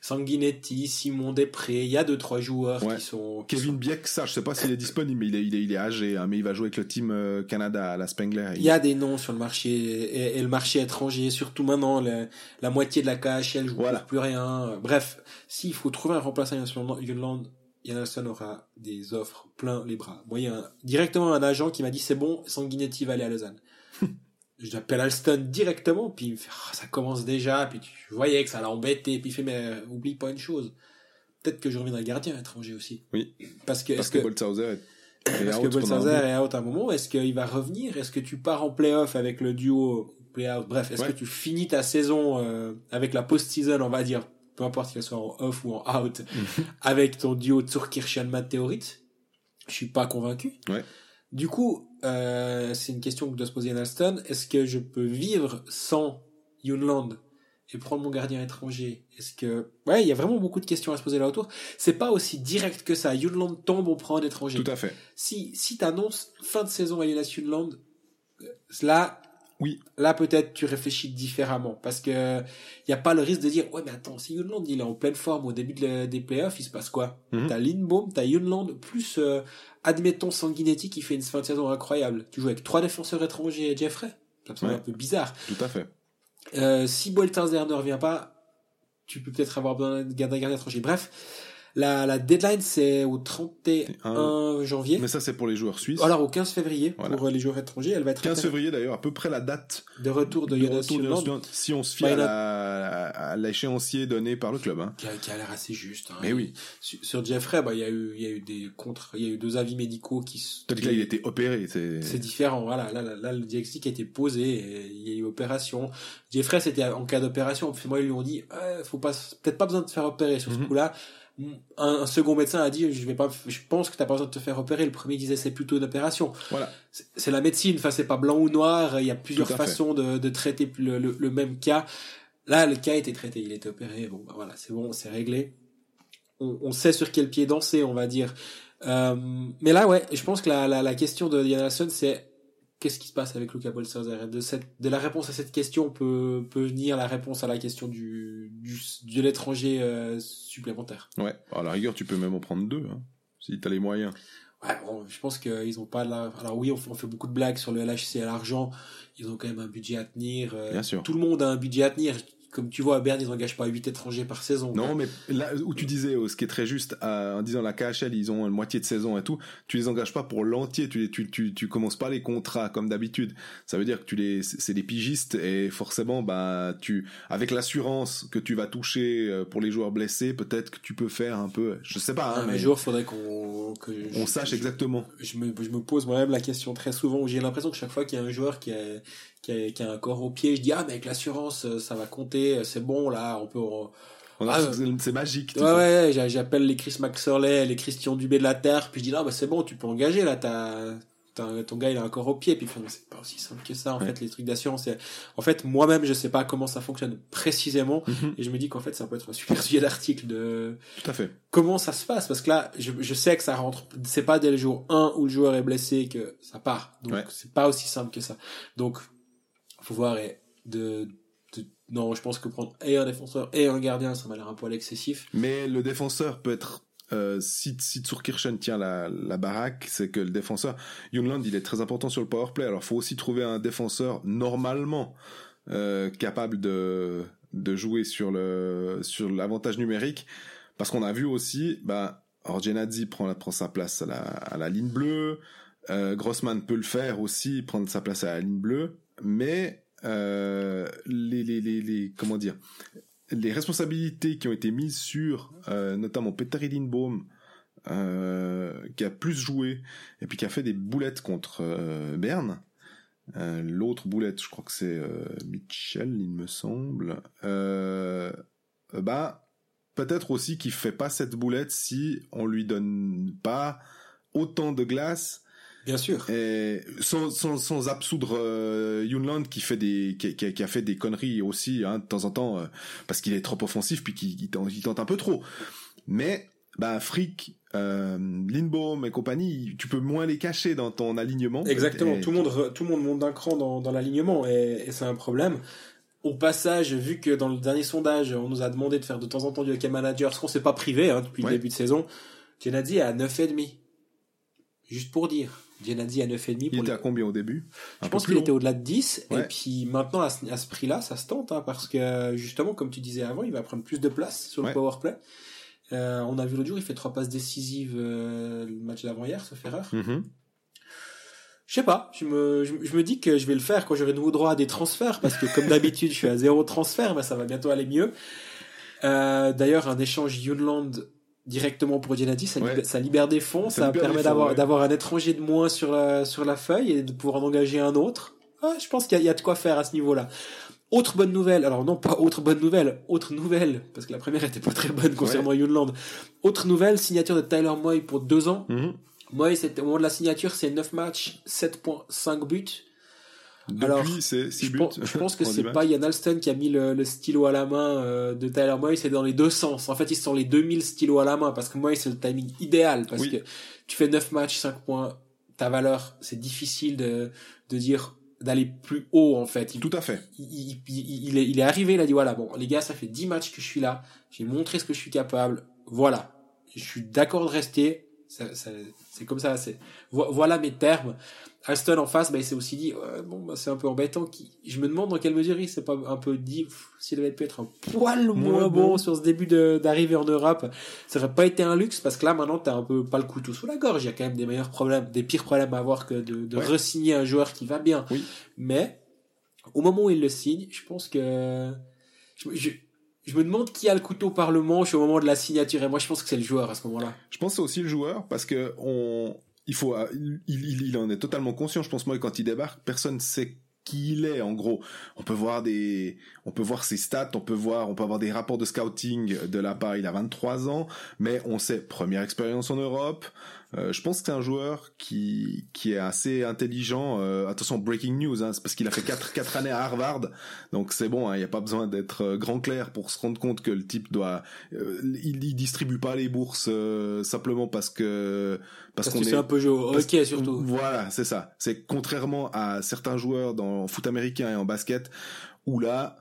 Sanguinetti, Simon Després, il y a deux trois joueurs qui sont Kevin Bieck, ça je sais pas s'il est disponible, mais il est, il est, il est âgé, hein, mais il va jouer avec le team euh, Canada à la Spengler. Il y a des noms sur le marché et, le marché étranger, surtout maintenant la, moitié de la KHL joue voilà. plus rien. Bref, s'il faut trouver un remplaçant à Yunland, Yanasson aura des offres plein les bras. Moi, il y a directement un agent qui m'a dit c'est bon, Sanguinetti va aller à Lausanne. <laughs> j'appelle Alston directement, puis il me fait, ah, ça commence déjà, puis tu voyais que ça l'a embêté, puis il fait, mais euh, oublie pas une chose. Peut-être que je reviendrai gardien étranger aussi. Oui. Parce que, parce que, que <clears throat> est, parce que Boltzhauser est out à un moment. Est-ce qu'il va revenir? Est-ce que tu pars en playoff avec le duo play-out? Bref, est-ce que tu finis ta saison, euh, avec la post-season, on va dire, peu importe qu'elle soit en off ou en out, <laughs> avec ton duo Turkirchen Matteorit? Je suis pas convaincu. Ouais. Du coup, euh, c'est une question que doit se poser Ian Alston. Est-ce que je peux vivre sans Yunland et prendre mon gardien étranger? Est-ce que ouais, il y a vraiment beaucoup de questions à se poser là autour. C'est pas aussi direct que ça. Yunland tombe, on prend un étranger. Tout à fait. Si si t'annonces fin de saison à Jonas Yunland, euh, là oui. Là, peut-être, tu réfléchis différemment. Parce que, il n'y a pas le risque de dire, ouais, mais attends, si Yunland, il est en pleine forme au début des playoffs, il se passe quoi? Mm T'as Lindbaum, t'as Yunland, plus, euh, admettons Sanguinetti qui fait une fin de saison incroyable. Tu joues avec trois défenseurs étrangers et Jeffrey. Ça me semble un peu bizarre. Tout à fait. Euh, si Boltenzer ne revient pas, tu peux peut-être avoir besoin d'un gardien étranger. Bref, la, la deadline, c'est au 31 janvier. Mais ça, c'est pour les joueurs suisses. Alors, au 15 février, pour les joueurs étrangers. Elle va être 15 février, d'ailleurs, à peu près la date de retour de, Jonas Si on se fie à l'échéancier donné par le club. Hein. Qui a, qui a l'air assez juste. Hein. Mais oui. Sur, Jeffrey, bah, il y a eu, y a eu des contre, il y a eu deux avis médicaux qui Tandis que là, il était opéré. C'est différent, voilà. Là, là, là, le diagnostic a été posé, et il y a eu opération. Jeffrey, c'était en cas d'opération. Moi, ils lui ont dit, euh, faut pas, peut-être pas besoin de faire opérer sur ce mhm. coup-là un, second médecin a dit je vais pas je pense que t'as pas besoin de te faire opérer. Le premier disait c'est plutôt une opération. Voilà. C'est la médecine. Enfin c'est pas blanc ou noir. Il y a plusieurs façons de, de, traiter le, le, même cas. Là le cas a été traité. Il était opéré. Bon bah voilà c'est bon c'est réglé. On, on, sait sur quel pied danser on va dire. Euh, mais là ouais je pense que la, la, la question de Diana c'est qu'est-ce qui se passe avec Luca Bolsazer de cette de la réponse à cette question peut peut venir la réponse à la question du du, de l'étranger euh, supplémentaire. Ouais, à la rigueur tu peux même en prendre deux hein, si tu as les moyens. Ouais, bon, je pense qu'ils ont pas la... alors oui on fait, beaucoup de blagues sur le LHC à l'argent, ils ont quand même un budget à tenir. Euh, Bien sûr. Tout le monde a un budget à tenir comme tu vois, à Berne, ils n'engagent pas 8 étrangers par saison. Non, mais là où tu disais, oh, ce qui est très juste, en disant la KHL, ils ont une moitié de saison et tout, tu les engages pas pour l'entier, tu, tu, tu, tu commences pas les contrats comme d'habitude. Ça veut dire que tu les, c'est des pigistes et forcément, bah, tu, avec l'assurance que tu vas toucher euh, pour les joueurs blessés, peut-être que tu peux faire un peu, je sais pas. Hein, un jour, faudrait qu'on, que on sache exactement. Je me, je me pose moi-même la question très souvent où j'ai l'impression que chaque fois qu'il y a un joueur qui a, qui a, un corps au pied, je dis ah mais avec l'assurance euh, ça va compter, euh, c'est bon là, on peut. Ah, c'est magique. Ouais, ouais, j'appelle les Chris Maxorley, les Christian Dubé de la Terre, puis je dis là, bah c'est bon, tu peux engager là, t'as ton gars il a un corps au pied puis c'est pas aussi simple que ça en fait les trucs d'assurance en fait moi-même je sais pas comment ça fonctionne précisément mhm. et je me dis qu'en fait ça peut être un super sujet d'article de tout à fait comment ça se passe parce que là je, je sais que ça rentre c'est pas dès le jour 1 où le joueur est blessé que ça part donc c'est pas aussi simple que ça donc faut voir et de, non je pense que prendre et un défenseur et un gardien ça m'a l'air un poil excessif. Mais le défenseur peut être euh, si, si tient la, la baraque, c'est que le défenseur, Junland, il est très important sur le power play. Alors, faut aussi trouver un défenseur normalement euh, capable de, de jouer sur le sur l'avantage numérique, parce qu'on a vu aussi, bah, Orgenadzi prend, prend sa place à la, à la ligne bleue, euh, Grossman peut le faire aussi, prendre sa place à la ligne bleue mais euh, les, les, les, les, comment dire les responsabilités qui ont été mises sur euh, notamment Peter Lindbaum euh, qui a plus joué et puis qui a fait des boulettes contre euh, Berne. Euh, l'autre boulette je crois que c'est euh, Mitchell il me semble. Bah peut-être aussi qu'il fait pas cette boulette si on lui donne pas autant de glace Bien sûr. Et sans, sans, sans absoudre euh, Yunland qui fait des qui, qui, a fait des conneries aussi hein, de temps en temps euh, parce qu'il est trop offensif puis qu'il tente, un peu trop. Mais bah Frick, euh, Lindbaum et compagnie, tu peux moins les cacher dans ton alignement. Exactement. Tout le monde tout le monde monte d'un cran dans, dans l'alignement et, et c'est un problème. Au passage, vu que dans le dernier sondage, on nous a demandé de faire de temps en temps du hockey manager, ce qu'on s'est pas privé hein, depuis le début de saison, Gennady est à 9,5. Juste pour dire. À 9,5. Il était à combien au début Je pense qu'il était au-delà de 10. Et puis maintenant, à ce, prix-là, ça se tente, hein, parce que justement, comme tu disais avant, il va prendre plus de place sur le power play. Euh, on a vu l'autre jour, il fait trois passes décisives euh, le match d'avant-hier, sauf erreur. Mm-hmm. Je sais pas, je me, je, me dis que je vais le faire quand j'aurai nouveau droit à des transferts, parce que comme d'habitude, je suis à zéro transfert, mais ça va bientôt aller mieux. Euh, D'ailleurs, un échange Yunland directement pour Gennady, ça, ça, libère des fonds, ça, permet d'avoir d'avoir un étranger de moins sur la, sur la feuille et de pouvoir en engager un autre. Ah, je pense qu'il y, y, a de quoi faire à ce niveau-là. Autre bonne nouvelle, alors non pas autre bonne nouvelle, autre nouvelle, parce que la première était pas très bonne concernant ouais. Yunland. Autre nouvelle, signature de Tyler Moy pour deux ans. Mm -hmm. Moy, au moment de la signature, c'est 9 matchs, 7.5 buts. Depuis, Alors, c'est je, pense, je pense que <laughs> c'est pas Yann Alston qui a mis le, le stylo à la main euh, de Tyler Moy, c'est dans les deux sens. En fait, ils sont les 2000 stylos à la main parce que Moy, c'est le timing idéal parce que tu fais 9 matchs, 5 points, ta valeur, c'est difficile de, de dire d'aller plus haut en fait. Il, Tout à fait. Il, il, il, est, il est arrivé, il a dit voilà, bon, les gars, ça fait 10 matchs que je suis là, j'ai montré ce que je suis capable, voilà. Je suis d'accord de rester, c'est comme ça, c'est voilà mes termes. Aston en face, bah, il s'est aussi dit, bon, bah, c'est un peu embêtant. Qui... Je me demande dans quelle mesure il s'est pas un peu dit, s'il avait pu être un poil moins, bon, sur ce début d'arrivée en Europe, ça aurait pas été un luxe parce que là, maintenant, t'as un peu pas le couteau sous la gorge. Il y a quand même des meilleurs problèmes, des pires problèmes à avoir que de, de re-signer un joueur qui va bien. Oui. Mais, au moment où il le signe, je pense que, je, je, je me demande qui a le couteau par le manche au moment de la signature. Et moi, je pense que c'est le joueur à ce moment-là. Je pense que c'est aussi le joueur parce que on, il faut, il, il, il, en est totalement conscient. Je pense moi quand il débarque, personne sait qui il est en gros. On peut voir des, on peut voir ses stats, on peut voir, on peut avoir des rapports de scouting de la part. Il a 23 ans, mais on sait première expérience en Europe. Euh, je pense que c'est un joueur qui qui est assez intelligent. Euh, attention, breaking news, hein, c'est parce qu'il a fait quatre quatre années à Harvard, donc c'est bon. Hein, il n'y a pas besoin d'être euh, grand clair pour se rendre compte que le type doit. Euh, il, il distribue pas les bourses euh, simplement parce que parce, parce qu'on est un peu ok surtout. Voilà, c'est ça. C'est contrairement à certains joueurs dans foot américain et en basket où là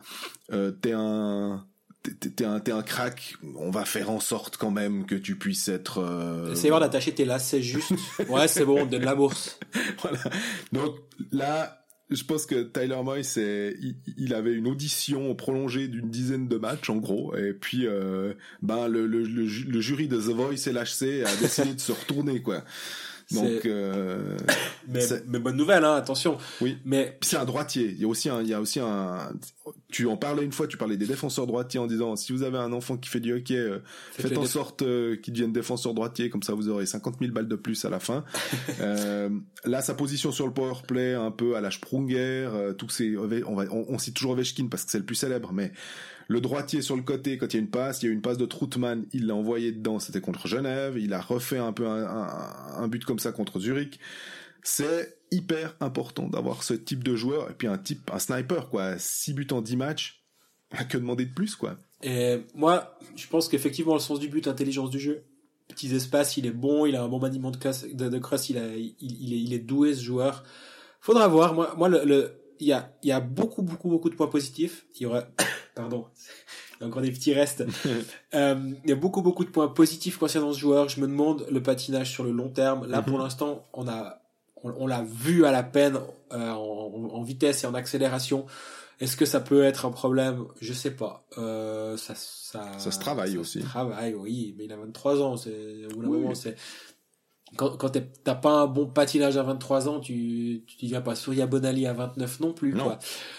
euh, t'es un t'es un, un crack, on va faire en sorte quand même que tu puisses être... Euh... Essayez d'attacher tes lacets juste. <laughs> ouais, c'est bon, on donne la bourse. voilà. Donc là, je pense que Tyler Moyes, il, il, avait une audition prolongée d'une dizaine de matchs en gros, et puis euh, ben le, le, le, jury de The Voice et l'HC a décidé de se retourner quoi. Donc, euh, mais, mais, bonne nouvelle, hein, attention. Oui. Mais c'est un droitier. Il y a aussi un, il y a aussi un. Tu en parlais une fois. Tu parlais des défenseurs droitiers en disant si vous avez un enfant qui fait du hockey, euh, faites en sorte euh, qu'il devienne défenseur droitier. Comme ça, vous aurez 50 000 balles de plus à la fin. <laughs> euh, là, sa position sur le power play, un peu à la Sprunger, euh, tout ces, on va, on, on cite toujours Ovechkin parce que c'est le plus célèbre, mais le droitier sur le côté, quand il y a une passe, il y a une passe de Troutman, il l'a envoyé dedans, c'était contre Genève, il a refait un peu un, but comme ça contre Zurich. C'est hyper important d'avoir ce type de joueur, et puis un type, un sniper, quoi. 6 buts en 10 matchs, que demander de plus, quoi. Et moi, je pense qu'effectivement, le sens du but, intelligence du jeu, petits espaces, il est bon, il a un bon maniement de, cross, il, a, il, est, il est doué ce joueur. Faudra voir. Moi, moi le, il y a, y a beaucoup, beaucoup, beaucoup de points positifs. Il y aura, <coughs> pardon, il y a encore des petits restes. <laughs> euh, il y a beaucoup, beaucoup de points positifs concernant ce joueur. Je me demande le patinage sur le long terme. Là, pour mhm. l'instant, on a, on, l'a vu à la peine euh, en, en, vitesse et en accélération. Est-ce que ça peut être un problème? Je sais pas. Euh, ça, ça, ça se travaille aussi. Se travaille, oui, mais il a 23 ans. C'est, oui. c'est quand, quand t'as pas un bon patinage à 23 ans, tu, tu deviens pas Surya Bonali à 29 non plus, quoi.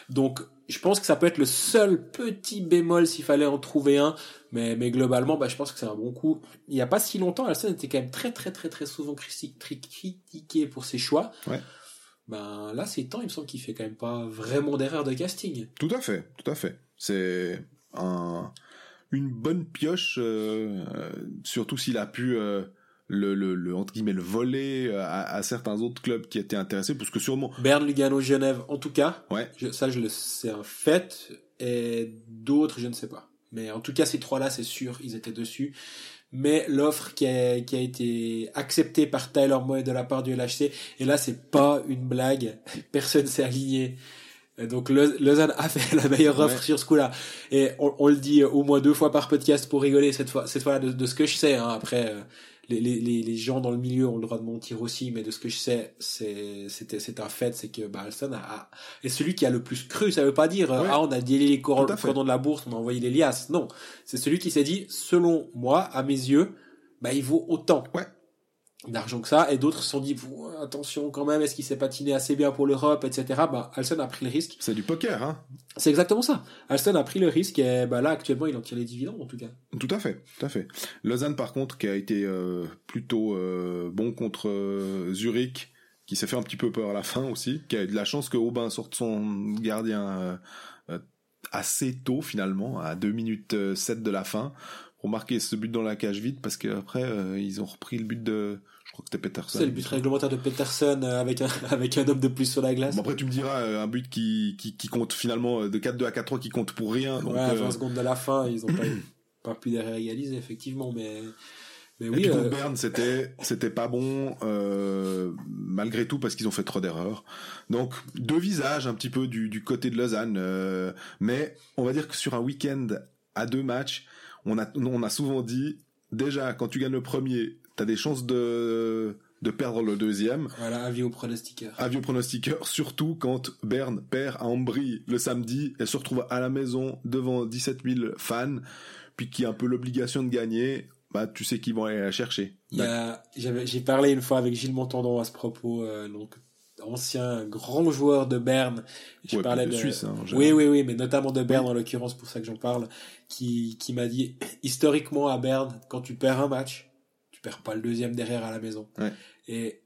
Donc, je pense que ça peut être le seul petit bémol s'il fallait en trouver un, mais, mais globalement, bah, je pense que c'est un bon coup. Il y a pas si longtemps, Alston était quand même très, très, très, très souvent critiqué pour ses choix. Ouais. Ben, là, c'est temps, il me semble qu'il fait quand même pas vraiment d'erreur de casting. Tout à fait, tout à fait. C'est un, une bonne pioche, euh, surtout s'il a pu, euh, le, le, le entre guillemets le voler euh, à, à, certains autres clubs qui étaient intéressés parce que sûrement Berne Lugano Genève en tout cas. Ouais. Ça je le c'est un fait. Et d'autres je ne sais pas. Mais en tout cas ces trois là c'est sûr ils étaient dessus. Mais l'offre qui a, qui a été acceptée par Tyler Moy de la part du LHC et là c'est pas une blague. <laughs> Personne s'est aligné. Donc Lausanne a fait la meilleure offre sur ce coup-là. Et on, on, le dit au moins deux fois par podcast pour rigoler cette fois, cette fois de, de ce que je sais. Hein. Après, euh, les, les, les gens dans le milieu ont le droit de mentir aussi, mais de ce que je sais, c'est c'était c'est un fait, c'est que bah, Alston a, est celui qui a le plus cru. Ça veut pas dire ah on a délié les cordons de la bourse, on a envoyé les liasses. Non, c'est celui qui s'est dit selon moi, à mes yeux, bah il vaut autant. Ouais d'argent que ça, et d'autres se sont dit, attention quand même, est-ce qu'il s'est patiné assez bien pour l'Europe, etc. Bah, Alston a pris le risque. C'est du poker, hein C'est exactement ça. Alston a pris le risque, et bah là, actuellement, il en tire les dividendes, en tout cas. Tout à fait, tout à fait. Lausanne, par contre, qui a été euh, plutôt euh, bon contre euh, Zurich, qui s'est fait un petit peu peur à la fin aussi, qui a eu de la chance que Aubin sorte son gardien assez tôt, finalement, à 2 minutes 7 de la fin, pour marquer ce but dans la cage vide, parce qu'après, ils ont repris le but de crois que c'était Peterson. C'est le but réglementaire de Peterson euh, avec un, <laughs> avec un homme de plus sur la glace. Bon, après, tu me diras, euh, un but qui, qui, qui compte finalement euh, de 4-2 à 4-3 qui compte pour rien. Donc, ouais, 20 secondes de la fin, ils ont pas, <clears throat> pas pu les réaliser, effectivement, mais, mais oui. Et puis Berne, c'était, c'était pas bon, euh, malgré tout, parce qu'ils ont fait trop d'erreurs. Donc, deux visages un petit peu du, du côté de Lausanne, euh, mais on va dire que sur un week-end à deux matchs, on a, on a souvent dit, déjà, quand tu gagnes le premier, t'as des chances de de perdre le deuxième. Voilà, avis au pronostiqueur. Avis au pronostiqueur, surtout quand Berne perd à Ambry le samedi et se retrouve à la maison devant 17 000 fans, puis qui a un peu l'obligation de gagner, bah tu sais qu'ils vont aller la chercher. J'ai parlé une fois avec Gilles Montandon à ce propos, euh, donc ancien grand joueur de Berne. Je parlais de, Suisse. Hein, oui, oui, oui, mais notamment de Berne en l'occurrence, pour ça que j'en parle, qui, qui m'a dit historiquement à Berne, quand tu perds un match, perds pas le deuxième derrière à la maison. Et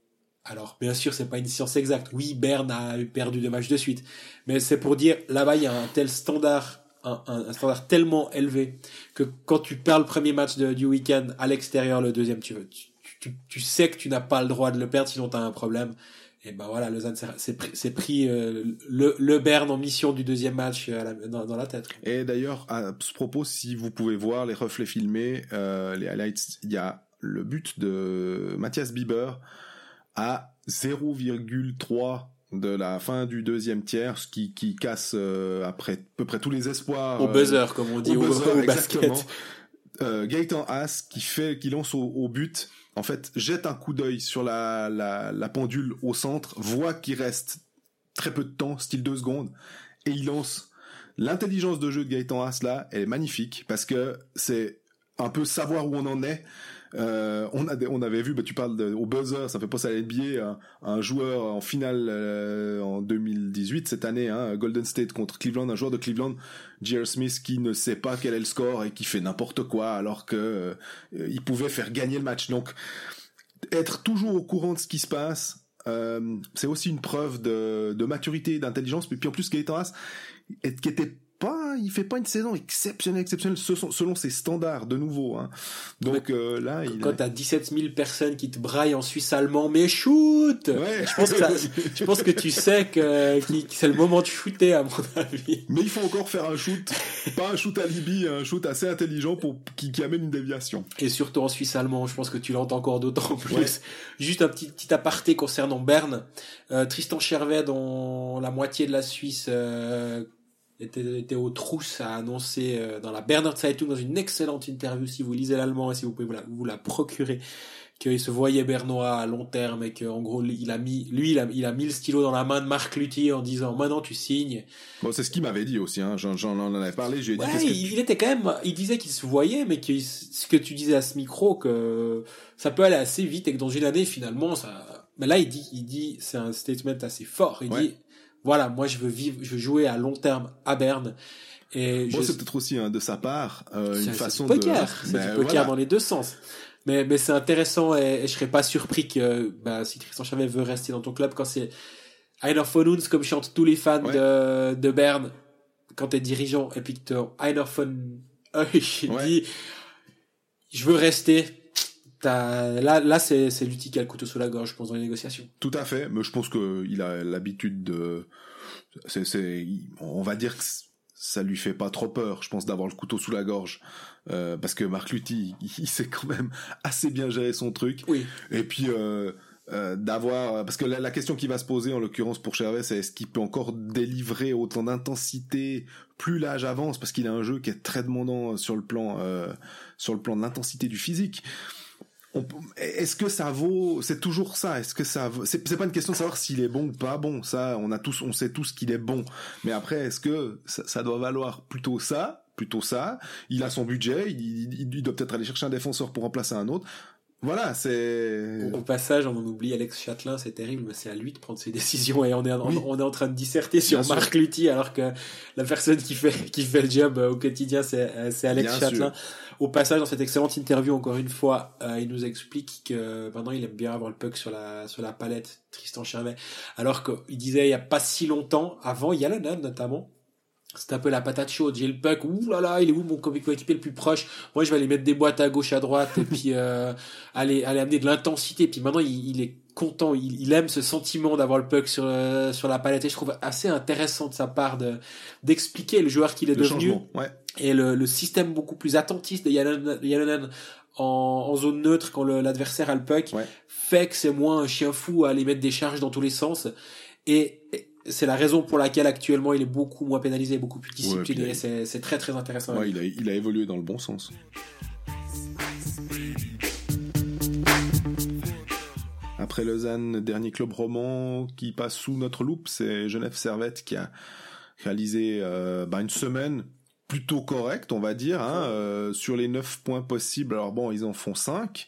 alors, bien sûr, c'est pas une science exacte. Oui, Berne a perdu deux matchs de suite, mais c'est pour dire là-bas il y a un tel standard, un, standard tellement élevé que quand tu perds le premier match du week-end à l'extérieur, le deuxième, tu, veux, tu, tu, sais que tu n'as pas le droit de le perdre sinon tu as un problème. Et ben voilà, Lausanne s'est pris, pris euh, le, le Berne en mission du deuxième match euh, dans, dans, la tête. Et d'ailleurs, à ce propos, si vous pouvez voir les reflets filmés, euh, les highlights, il y a le but de Mathias Bieber à 0,3 de la fin du deuxième tiers, ce qui, qui casse euh, après à peu près tous les espoirs. Au buzzer, euh, comme on dit au, buzzer, basket. Euh, Gaëtan Haas qui fait, qui lance au, but, en fait, jette un coup d'œil sur la, la, la pendule au centre, voit qu'il reste très peu de temps, style deux secondes, et il lance l'intelligence de jeu de Gaëtan Haas là, elle est magnifique parce que c'est un peu savoir où on en est. Euh, on, a, on avait vu, bah, tu parles au buzzer, ça fait pas à l'NBA, un, un joueur en finale euh, en 2018 cette année, hein, Golden State contre Cleveland, un joueur de Cleveland, J.R. Smith, qui ne sait pas quel est le score et qui fait n'importe quoi alors que euh, il pouvait faire gagner le match. Donc être toujours au courant de ce qui se passe, c'est aussi une preuve de, de maturité d'intelligence. Puis en plus, Gaëtan Haas, qui était pas, il fait pas une saison exceptionnelle, exceptionnelle selon ses standards de nouveau. Hein. Donc euh, là, il quand t'as 17 000 personnes qui te braillent en Suisse allemand, mais shoot ouais. Je pense que je pense que tu sais que, c'est le moment de shooter à mon avis. Mais il faut encore faire un shoot, pas un shoot à Libye, un shoot assez intelligent pour qui, qui amène une déviation. Et surtout en Suisse allemand, je pense que tu l'entends encore d'autant plus. Juste un petit petit aparté concernant Berne. Euh, Tristan Chervet, dont la moitié de la Suisse euh, était, était aux trousses à annoncer euh, dans la Berner Zeitung dans une excellente interview. Si vous lisez l'allemand et si vous pouvez vous la, vous la procurer qu'il se voyait bernois à long terme et qu'en gros il a mis lui il a, il a mis le stylo dans la main de Marc Lutti en disant maintenant tu signes. Bon c'est ce qu'il m'avait dit aussi hein. j'en, en avais parlé. J'ai ouais, dit il, était quand même il disait qu'il se voyait mais que ce que tu disais à ce micro que ça peut aller assez vite et que dans une année finalement ça mais là il dit il dit c'est un statement assez fort. Il dit voilà, moi je veux vivre, je veux jouer à long terme à Berne. Et bon, c'est peut-être aussi hein, de sa part euh, une façon du poker. de. C'est ben, du poker dans les deux sens. Mais, mais c'est intéressant et, je serais pas surpris que bah, si Christian Chavet veut rester dans ton club quand c'est Einer von uns comme chantent tous les fans de, de Berne quand t'es dirigeant et puis que Einer von euch dit je veux rester là, là c'est, c'est l'outil qui a le couteau sous la gorge, je pense, dans les négociations. Tout à fait, mais je pense qu'il a l'habitude de... C'est, c'est, on va dire que ça lui fait pas trop peur, je pense, d'avoir le couteau sous la gorge. Euh, parce que Marc Lutti, il, sait quand même assez bien gérer son truc. Oui. Et puis... Euh, euh, d'avoir parce que la, la, question qui va se poser en l'occurrence pour Chervet c'est est-ce qu'il peut encore délivrer autant d'intensité plus l'âge avance parce qu'il a un jeu qui est très demandant sur le plan euh, sur le plan de l'intensité du physique est-ce que ça vaut c'est toujours ça est-ce que ça vaut c'est pas une question de savoir s'il est bon ou pas bon ça on a tous on sait tous qu'il est bon. Mais après est-ce que ça, doit valoir plutôt ça plutôt ça? Il a son budget il, il doit peut-être aller chercher un défenseur pour remplacer un autre voilà, c'est. Au passage, on oublie Alex Châtelain, c'est terrible, mais c'est à lui de prendre ses décisions et on est, on est en train de disserter sur Marc Lutti alors que la personne qui fait, qui fait le job euh, au quotidien, c'est, euh, c'est Alex Châtelain. Au passage, dans cette excellente interview, encore une fois, euh, il nous explique que maintenant il aime bien avoir le puck sur la, sur la palette, Tristan Chervet. Alors qu'il disait il y a pas si longtemps, avant Yalanan notamment, c'est un peu la patate chaude. J'ai le puck, ouh là là, il est où mon coéquipier le plus proche? Moi, je vais aller mettre des boîtes à gauche, à droite, et puis euh, aller, aller amener de l'intensité. Puis maintenant, il, il est content, il, il, aime ce sentiment d'avoir le puck sur euh, sur la palette. Et je trouve assez intéressant de sa part de d'expliquer le joueur qu'il est devenu ouais. et le, le, système beaucoup plus attentiste de Yalonen en, en zone neutre quand l'adversaire a le puck fait que c'est moins un chien fou à aller mettre des charges dans tous les sens. et c'est la raison pour laquelle actuellement il est beaucoup moins pénalisé, beaucoup plus discipliné. c'est très très intéressant. Ouais, il, a, il a évolué dans le bon sens. Après Lausanne, dernier club roman qui passe sous notre loupe, c'est Genève Servette qui a réalisé euh, bah, une semaine plutôt correcte, on va dire, hein, euh, sur les 9 points possibles. Alors bon, ils en font 5.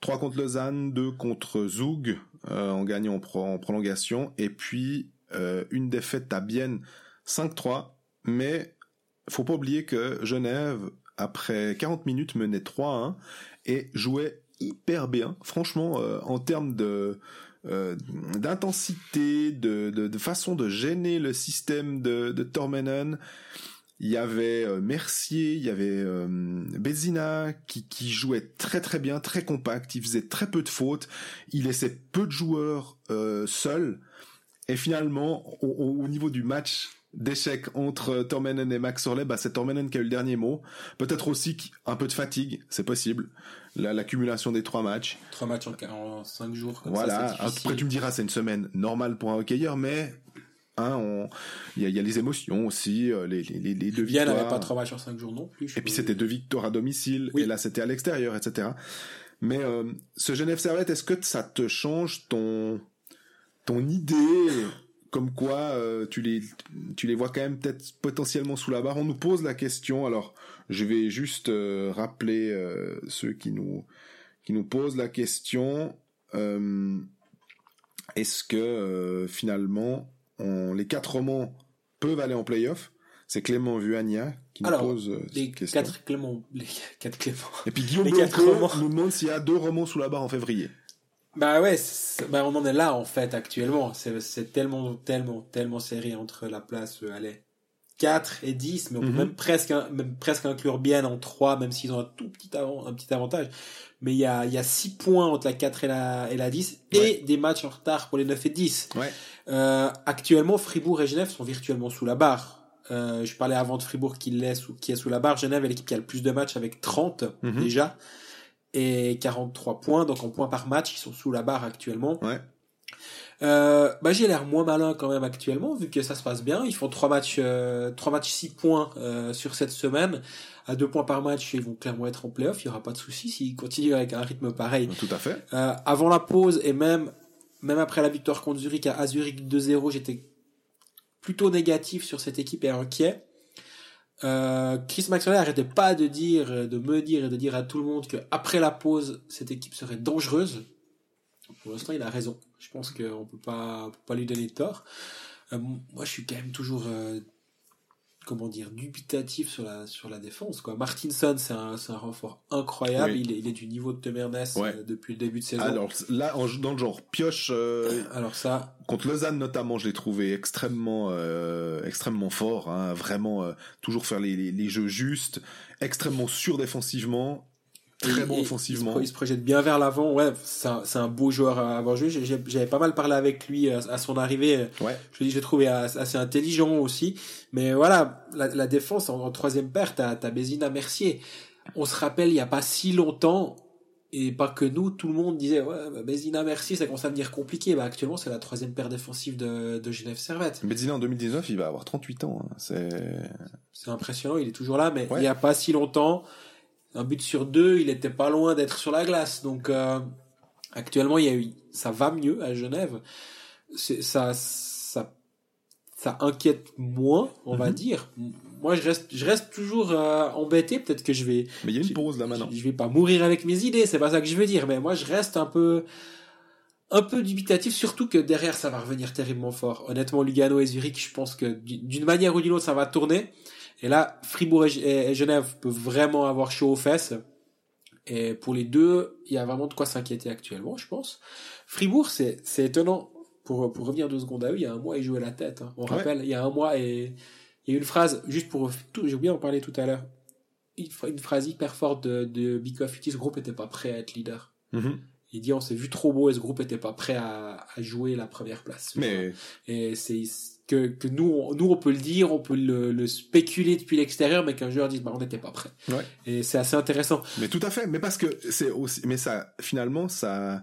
3 contre Lausanne, 2 contre Zoug, euh, en gagnant en, prolongation, et puis euh, une défaite à Bienne 5-3, mais faut pas oublier que Genève, après 40 minutes, menait 3-1 et jouait hyper bien. Franchement, euh, en termes de euh, d'intensité, de, de, façon de gêner le système de, de Tormenon, il y avait Mercier, il y avait Bezina qui, qui jouait très très bien, très compact, il faisait très peu de fautes, il laissait peu de joueurs seuls. Et finalement, au, niveau du match d'échec entre Tormenen et Max Orley, bah c'est Tormenen qui a eu le dernier mot. Peut-être aussi un peu de fatigue, c'est possible. L'accumulation des trois matchs. Trois matchs en, cinq jours. voilà. Après tu me diras, c'est une semaine normale pour un hockeyeur, mais hein, il y a, y a, les émotions aussi, euh, les, les, les deux victoires. n'avait pas trois matchs en cinq jours non plus. Et puis c'était deux victoires à domicile, et là c'était à l'extérieur, etc. Mais euh, ce Genève Servette, est-ce que ça te change ton ton idée comme quoi tu les tu les vois quand même peut-être potentiellement sous la barre. On nous pose la question. Alors, je vais juste rappeler ceux qui nous qui nous posent la question. Est-ce que finalement on, les quatre romans peuvent aller en playoff? C'est Clément Vuania qui nous pose euh, les Quatre Clément, les quatre Clément. Et puis Guillaume Blanco nous demande s'il y a deux romans sous la barre en février. Bah ouais, bah on en est là en fait actuellement. C'est tellement, tellement, tellement serré entre la place, euh, allez, 4 et 10, mais on peut mhm. même presque, même presque inclure bien en 3, même s'ils ont un tout petit, un petit avantage. Mais il y a, il y a 6 points entre la 4 et la, et la 10, et des matchs en retard pour les 9 et 10. Ouais. Euh, actuellement, Fribourg et Genève sont virtuellement sous la barre. Euh, je parlais avant de Fribourg qui, est sous, qui est sous la barre. Genève est l'équipe qui a le plus de matchs avec 30 mhm. déjà et 43 points. Donc en points par match, ils sont sous la barre actuellement. Ouais. Euh, bah, j'ai l'air moins malin quand même actuellement vu que ça se passe bien. Ils font trois matchs, euh, trois matchs 6 points euh, sur cette semaine. À deux points par match, ils vont clairement être en playoff. Il y aura pas de souci s'ils continuent avec un rythme pareil. Tout à fait. Euh, avant la pause et même même après la victoire contre Zurich à Zurich 2-0, j'étais plutôt négatif sur cette équipe et inquiet. Euh, Chris Maxwell n'arrêtait pas de dire, de me dire et de dire à tout le monde que après la pause, cette équipe serait dangereuse. Pour l'instant, il a raison. Je pense qu'on peut pas, peut pas lui donner tort. Euh, moi, je suis quand même toujours euh, comment dire dubitatif sur la sur la défense quoi. Martinson c'est un c'est un renfort incroyable, il, est, il est du niveau de Temernes euh, depuis le début de saison. Alors là dans le genre pioche euh, alors ça contre Lausanne notamment, je l'ai trouvé extrêmement euh, extrêmement fort hein, vraiment toujours faire les, les, les, jeux justes, extrêmement sûr défensivement très bon offensivement. Il se, projette bien vers l'avant. Ouais, c'est un, un, beau joueur à avoir joué. J'avais pas mal parlé avec lui à, son arrivée. Ouais. Je l'ai trouvé assez intelligent aussi. Mais voilà, la, la défense en, troisième paire, t'as as Bézina Mercier. On se rappelle, il y a pas si longtemps, et pas que nous, tout le monde disait ouais, bah, Bézina Mercier, ça commence à devenir compliqué. Bah, actuellement, c'est la troisième paire défensive de, de Genève Servette. Bézina en 2019, il va avoir 38 ans. Hein. C'est impressionnant. Il est toujours là, mais il y a pas si longtemps un but sur deux, il était pas loin d'être sur la glace. Donc euh, actuellement, il y a eu, ça va mieux à Genève. Ça, ça, ça inquiète moins, on va mhm. dire. Moi, je reste, je reste toujours euh, embêté. Peut-être que je vais. Mais il y a une pause là maintenant. Je, vais pas mourir avec mes idées. C'est pas ça que je veux dire. Mais moi, je reste un peu un peu dubitatif, surtout que derrière ça va revenir terriblement fort. Honnêtement, Lugano et Zurich, je pense que d'une manière ou d'une autre, ça va tourner. Et là, Fribourg et, Genève peuvent vraiment avoir chaud aux fesses. Et pour les deux, il y a vraiment de quoi s'inquiéter actuellement, je pense. Fribourg, c'est, c'est étonnant. Pour, pour revenir deux secondes à eux, il y a un mois, ils jouaient la tête. Hein. On rappelle, il y a un mois, et il y a une phrase, juste pour... J'ai oublié d'en parler tout à l'heure. Une, une, phrase hyper forte de, de Bikoff. Ce groupe était pas prêt à être leader. Mm-hmm. Il dit on s'est vu trop beau et ce groupe était pas prêt à, à jouer la première place. Mais et c'est que, que nous, on, nous, on peut le dire, on peut le, le spéculer depuis l'extérieur, mais qu'un joueur dise, bah, on n'était pas prêt. Ouais. Et c'est assez intéressant. Mais tout à fait. Mais parce que c'est aussi, mais ça, finalement, ça,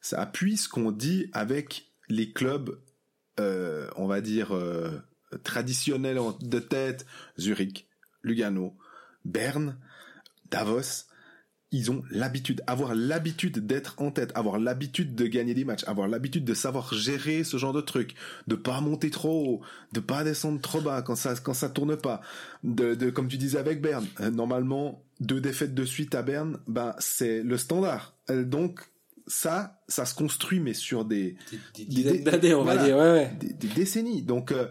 ça appuie ce qu'on dit avec les clubs, euh, on va dire, euh, traditionnels de tête, Zurich, Lugano, Berne, Davos, ils ont l'habitude, avoir l'habitude d'être en tête, avoir l'habitude de gagner des matchs, avoir l'habitude de savoir gérer ce genre de trucs, de pas monter trop haut, de pas descendre trop bas quand ça quand ça tourne pas, de, de comme tu disais avec Berne, euh, normalement deux défaites de suite à Berne, ben c'est le standard. Euh, donc ça, ça se construit mais sur des des, d'années, on va dire, ouais, ouais. Des, décennies. Donc euh,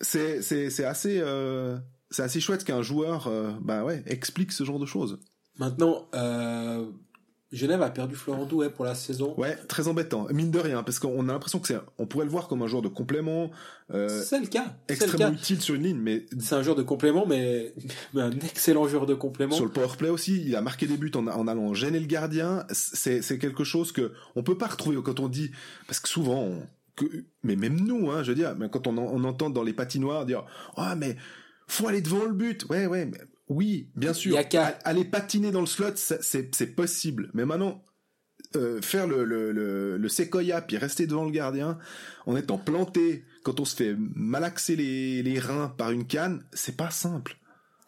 c'est c'est c'est assez euh, c'est assez chouette qu'un joueur euh, bah ouais explique ce genre de choses. Maintenant, euh, Genève a perdu Florent Douai pour la saison. Ouais, très embêtant. Mine de rien, parce qu'on a l'impression que c'est, on pourrait le voir comme un joueur de complément. Euh, c'est le cas. Extrêmement utile sur une ligne, mais. C'est un joueur de complément, mais, mais un excellent joueur de complément. Sur le powerplay aussi, il a marqué des buts en, en allant gêner le gardien. C'est, c'est quelque chose que on peut pas retrouver quand on dit, parce que souvent, on, que, mais même nous, hein, je veux dire, quand on, on entend dans les patinoires dire, ah, oh, mais, faut aller devant le but. Ouais, ouais, mais oui, bien sûr. Y a Aller patiner dans le slot, c'est possible. Mais maintenant, euh, faire le, le, le, le séquoia puis rester devant le gardien en étant planté quand on se fait malaxer les, les reins par une canne, c'est pas simple.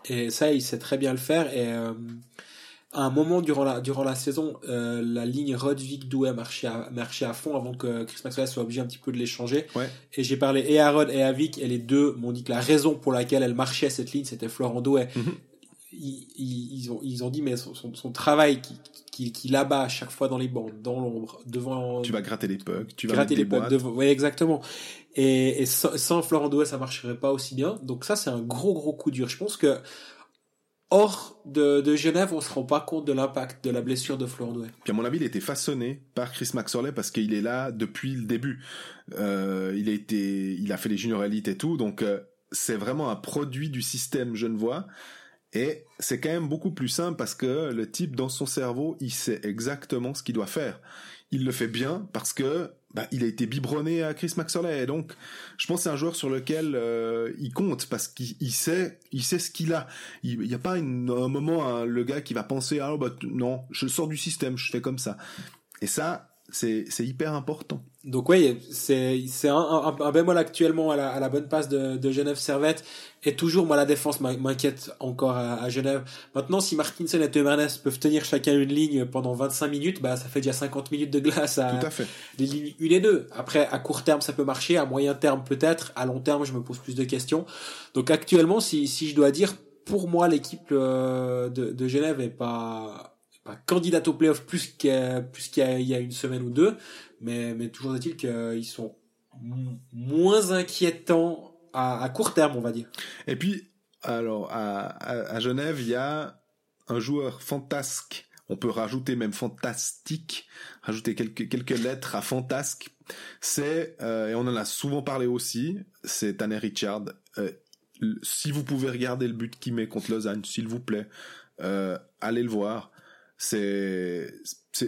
Et ça, il sait très bien le faire. Et, euh, à un moment durant la, durant la saison, euh, la ligne Rodvik Douai marchait à, marchait à fond avant que Chris Maxwell soit obligé un petit peu de l'échanger. Ouais. Et j'ai parlé et à Rod et à Vic, et les deux m'ont dit que la raison pour laquelle elle marchait cette ligne, c'était Florent Douai. Mhm. Ils, ils, ils ont, ils ont dit, mais son, son, son travail qui, qui, qui là-bas à chaque fois dans les bandes, dans l'ombre, devant. Tu vas gratter les pucks, tu vas gratter les pucks devant. Ouais, exactement. Et, et sans, sans Florent Douai, ça marcherait pas aussi bien. Donc ça, c'est un gros, gros coup dur. Je pense que, hors de, de Genève, on se rend pas compte de l'impact de la blessure de Florent Douai. Puis à mon avis, il a été façonné par Chris Maxwell parce qu'il est là depuis le début. Euh, il a été, il a fait les junior elite et tout, donc euh, c'est vraiment un produit du système genevois. Et c'est quand même beaucoup plus simple parce que le type dans son cerveau, il sait exactement ce qu'il doit faire. Il le fait bien parce que bah, il a été biberonné à Chris Maxwell et donc je pense c'est un joueur sur lequel euh, il compte parce qu'il il sait il sait ce qu'il a il n'y a pas un moment hein, le gars qui va penser ah bah non je sors du système je fais comme ça et ça c'est c'est hyper important Donc oui, c'est c'est un, un, un bémol actuellement à la, à la bonne passe de, de Genève Servette. Et toujours, moi, la défense m'in- m'inquiète encore à, Genève. Maintenant, si Martinson et Temernes peuvent tenir chacun une ligne pendant 25 minutes, bah ça fait déjà 50 minutes de glace à tout à fait les lignes 1 et 2. Après, à court terme, ça peut marcher. À moyen terme, peut-être. À long terme, je me pose plus de questions. Donc actuellement, si, si je dois dire, pour moi, l'équipe euh, de, de Genève est pas, pas candidate au playoff plus qu'il y, a- il y a une semaine ou deux. Mais, mais toujours est-il qu'ils sont moins inquiétants à, court terme, on va dire. et puis alors à, Genève il y a un joueur fantasque. On peut rajouter même fantastique rajouter quelques quelques lettres à fantasque. C'est euh, et on en a souvent parlé aussi c'est Tanner Richard. Euh, si vous pouvez regarder le but qu'il met contre Lausanne s'il vous plaît euh, allez le voir. C'est <laughs>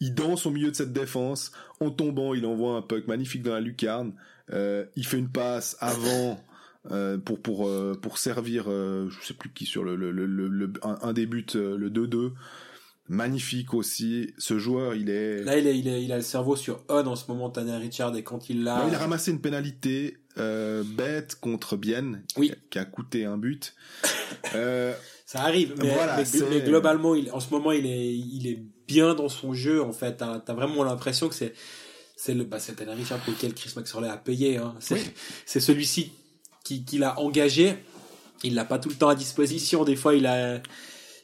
il danse au milieu de cette défense. En tombant il envoie un puck magnifique dans la lucarne Euh, il fait une passe avant euh, pour pour euh, pour servir euh, je sais plus qui sur le le, le, le- le- un, un des buts euh, le 2-2 magnifique aussi ce joueur il est Là, il, est, il, est, il a le cerveau sur on en ce moment, Tanner Richard, et quand il l'a... Il a ramassé une pénalité euh, bête contre Bienne Oui. qui, qui a coûté un but euh, <laughs> Ça arrive, mais, Voilà, mais- globalement, il, en ce moment, il est, il est bien dans son jeu. En fait, t'as as vraiment l'impression que c'est c'est le bah, c'est Tanner Richard pour lequel Chris Maxwell a payé. Hein. C'est Oui. <laughs> c'est celui-ci qui, qui l'a engagé. Il l'a pas tout le temps à disposition. Des fois, il a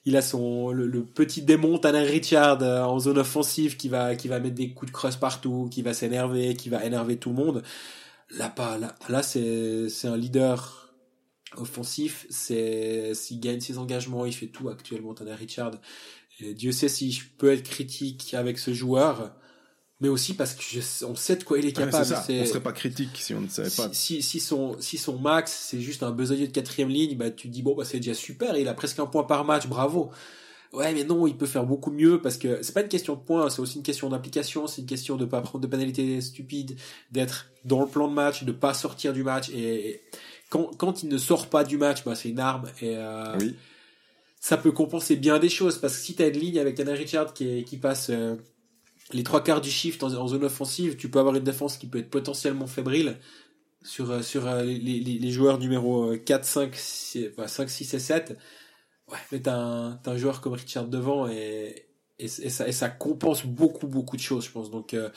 il a son le, le petit démon Tanner Richard euh, en zone offensive qui va qui va mettre des coups de crosse partout, qui va s'énerver, qui va énerver tout le monde. Là pas là, là c'est c'est un leader offensif, c'est s'il gagne ses engagements, il fait tout actuellement Tanner Richard. Et Dieu sait si je peux être critique avec ce joueur, mais aussi parce que je, on sait de quoi il est capable. C'est- on serait pas critique si on ne savait pas si, si, si son, si son max, c'est juste un besogneux de quatrième ligne, bah, tu te dis, bon, bah, c'est déjà super, il a presque un point par match, bravo. Ouais, mais non, il peut faire beaucoup mieux parce que c'est pas une question de points, c'est aussi une question d'implication, c'est une question de pas prendre de pénalités stupides, d'être dans le plan de match, de pas sortir du match et, et quand, quand il ne sort pas du match, bah, c'est une arme et, euh, oui ça peut compenser bien des choses parce que si t'as une ligne avec Tanner Richard qui, est- qui passe euh, les trois quarts du shift en, zone offensive, tu peux avoir une défense qui peut être potentiellement fébrile sur euh, sur euh, les, les, les joueurs numéro euh, 4, 5, 6, enfin, 5, 6 et 7. Ouais, mais t'as un, t'as un joueur comme Richard devant et, et, et ça, et ça compense beaucoup beaucoup de choses, je pense. Donc euh,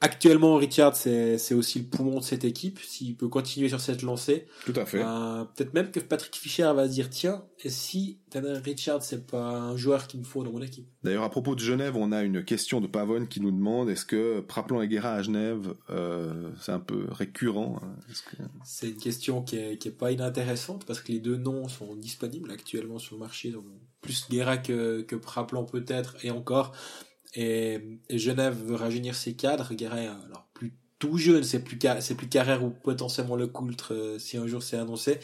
actuellement, Richard, c'est aussi le poumon de cette équipe. S'il peut continuer sur cette lancée, tout à fait euh, peut-être même que Patrick Fischer va se dire tiens, et si Tanner Richard c'est pas un joueur qu'il me faut dans mon équipe? D'ailleurs, à propos de Genève, on a une question de Pavone qui nous demande est-ce que Praplan et Guerra à Genève, euh, c'est un peu récurrent hein? Que- C'est une question qui est, qui est pas inintéressante parce que les deux noms sont disponibles actuellement sur le marché, donc plus Guerra que, que Praplan peut-être et encore. Et, et Genève veut rajeunir ses cadres. Guerra est alors plus tout jeune, c'est plus c'est plus Carrère ou potentiellement le Coultre euh, si un jour c'est annoncé.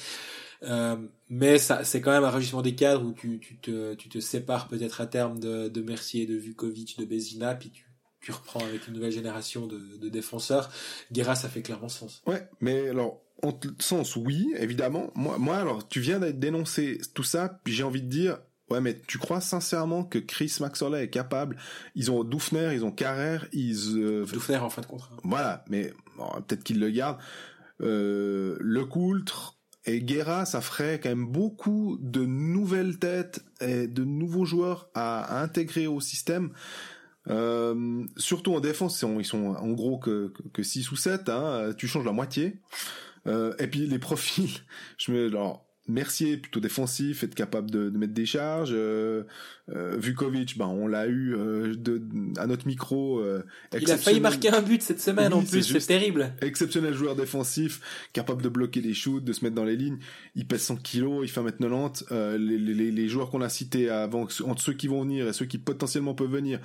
Euh, mais ça, c'est quand même un rajeunissement des cadres où tu, tu, te, tu te sépares peut-être à terme de, de Mercier, de Vukovic, de Bezina, puis tu, tu reprends avec une nouvelle génération de, de défenseurs. Guerra, ça fait clairement sens. Ouais, mais alors, en t- sens, oui, évidemment. Moi, moi, alors, tu viens d'être dénoncé tout ça, puis j'ai envie de dire, ouais, mais tu crois sincèrement que Chris Maxwell est capable? Ils ont Doufner, ils ont Carrère, ils... euh, Doufner en fin de contrat. voilà, mais bon, peut-être qu'ils le gardent. Euh, le Coultre, et Guerra, ça ferait quand même beaucoup de nouvelles têtes et de nouveaux joueurs à, intégrer au système. Euh, surtout en défense, ils sont, ils sont en gros que, que, 6 ou 7, hein, tu changes la moitié. Euh, et puis les profils, <laughs> je me, alors, Mercier plutôt défensif, être capable de, de mettre des charges. Euh, euh, Vukovic, ben on l'a eu euh, de, à notre micro. Euh, il a failli marquer un but cette semaine en plus, c'est terrible. Exceptionnel joueur défensif, capable de bloquer les shoots, de se mettre dans les lignes. Il pèse 100 kilos, il fait 1m90. Euh, les, les, les, joueurs qu'on a cités avant, entre ceux qui vont venir et ceux qui potentiellement peuvent venir,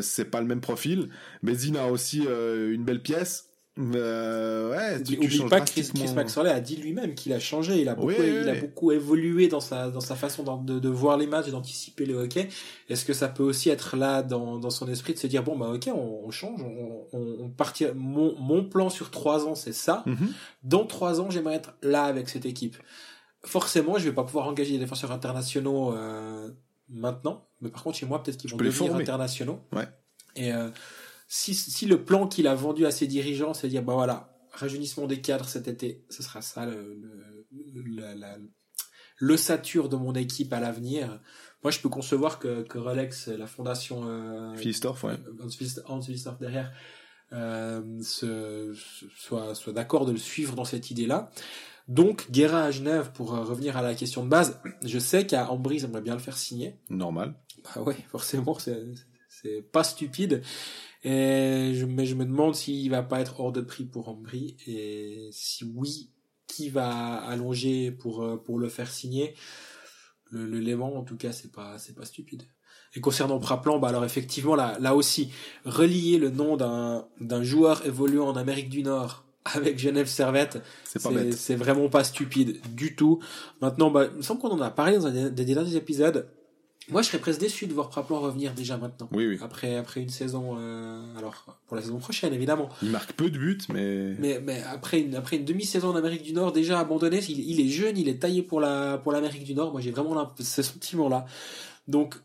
c'est pas le même profil. Mais Zina a aussi une belle pièce. Euh, ouais, tu, tu pas que Chris, Chris Maxwell a dit lui-même qu'il a changé, il a beaucoup, il a beaucoup évolué dans sa dans sa façon de, de voir les matchs et d'anticiper le hockey. Est-ce que ça peut aussi être là dans dans son esprit de se dire bon bah ok on, on change, on, on, on partit mon mon plan sur trois ans c'est ça. Mm-hmm. Dans trois ans j'aimerais être là avec cette équipe. Forcément je vais pas pouvoir engager des défenseurs internationaux euh, maintenant, mais par contre chez moi peut-être qu'ils vont devenir internationaux. Ouais. Et euh, si, si le plan qu'il a vendu à ses dirigeants, c'est de dire, bah voilà, rajeunissement des cadres cet été, ce sera ça le, le, l'ossature de mon équipe à l'avenir. Moi, je peux concevoir que, que Rolex, la fondation euh, Philistorf, ouais. Hans Philistorf derrière, euh, se, soit, soit d'accord de le suivre dans cette idée-là. Donc, Guérin à Genève, pour euh, revenir à la question de base, je sais qu'à Ambry, j'aimerais bien le faire signer. Normal. Bah ouais, forcément, c'est, c'est pas stupide. Et je, mais je me demande s'il va pas être hors de prix pour Ambry et si oui, qui va allonger pour euh, pour le faire signer? Le, le Léman, en tout cas, c'est pas c'est pas stupide. Et concernant Praplan, bah alors effectivement là là aussi relier le nom d'un d'un joueur évoluant en Amérique du Nord avec Genève Servette, c'est vraiment pas stupide du tout. Maintenant, bah, il me semble qu'on en a parlé dans un des derniers épisodes. Moi, je serais presque déçu de voir Praplan revenir déjà maintenant. Oui, oui. Après, après une saison, euh, alors pour la saison prochaine, évidemment. Il marque peu de buts, mais. Mais, mais après une, après une demi-saison en Amérique du Nord, déjà abandonné, il, il est jeune, il est taillé pour la, pour l'Amérique du Nord. Moi, j'ai vraiment ce sentiment-là. Donc,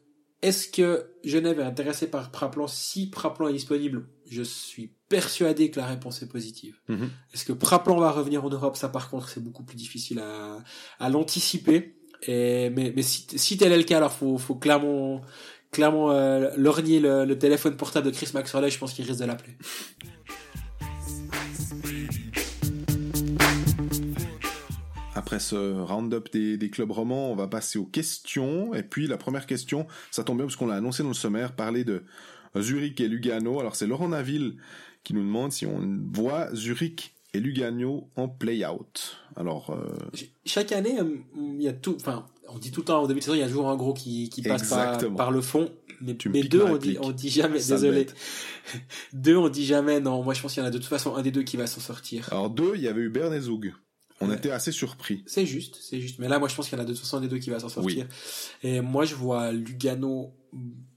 est-ce que Genève est intéressé par Praplan? Si Praplan est disponible Je suis persuadé que la réponse est positive. Mhm. Est-ce que Praplan va revenir en Europe? Ça, par contre, c'est beaucoup plus difficile à, à l'anticiper. Mais, si, tel est le cas, alors faut, faut clairement, euh, lorgner le, le, téléphone portable de Chris Maxwell. Je pense qu'il risque de l'appeler. Après ce round-up des, des, clubs romans, on va passer aux questions. Et puis la première question, ça tombe bien parce qu'on l'a annoncé dans le sommaire, parler de Zurich et Lugano. Alors c'est Laurent Naville qui nous demande si on voit Zurich et Lugano en play-out. Alors euh... chaque année, euh, il y a tout. Enfin, on dit tout le temps au début de saison, il y a toujours un gros qui, qui passe par, par, le fond. Mais, mais deux, on dit, on dit jamais. désolé. <laughs> deux, on dit jamais. Non, moi je pense qu'il y en a de toute façon un des deux qui va s'en sortir. Alors deux, il y avait eu Bernezoug. On était assez surpris. C'est juste, c'est juste. Mais là, moi, je pense qu'il y en a de toute façon un des deux qui va s'en sortir. Et moi, je vois Lugano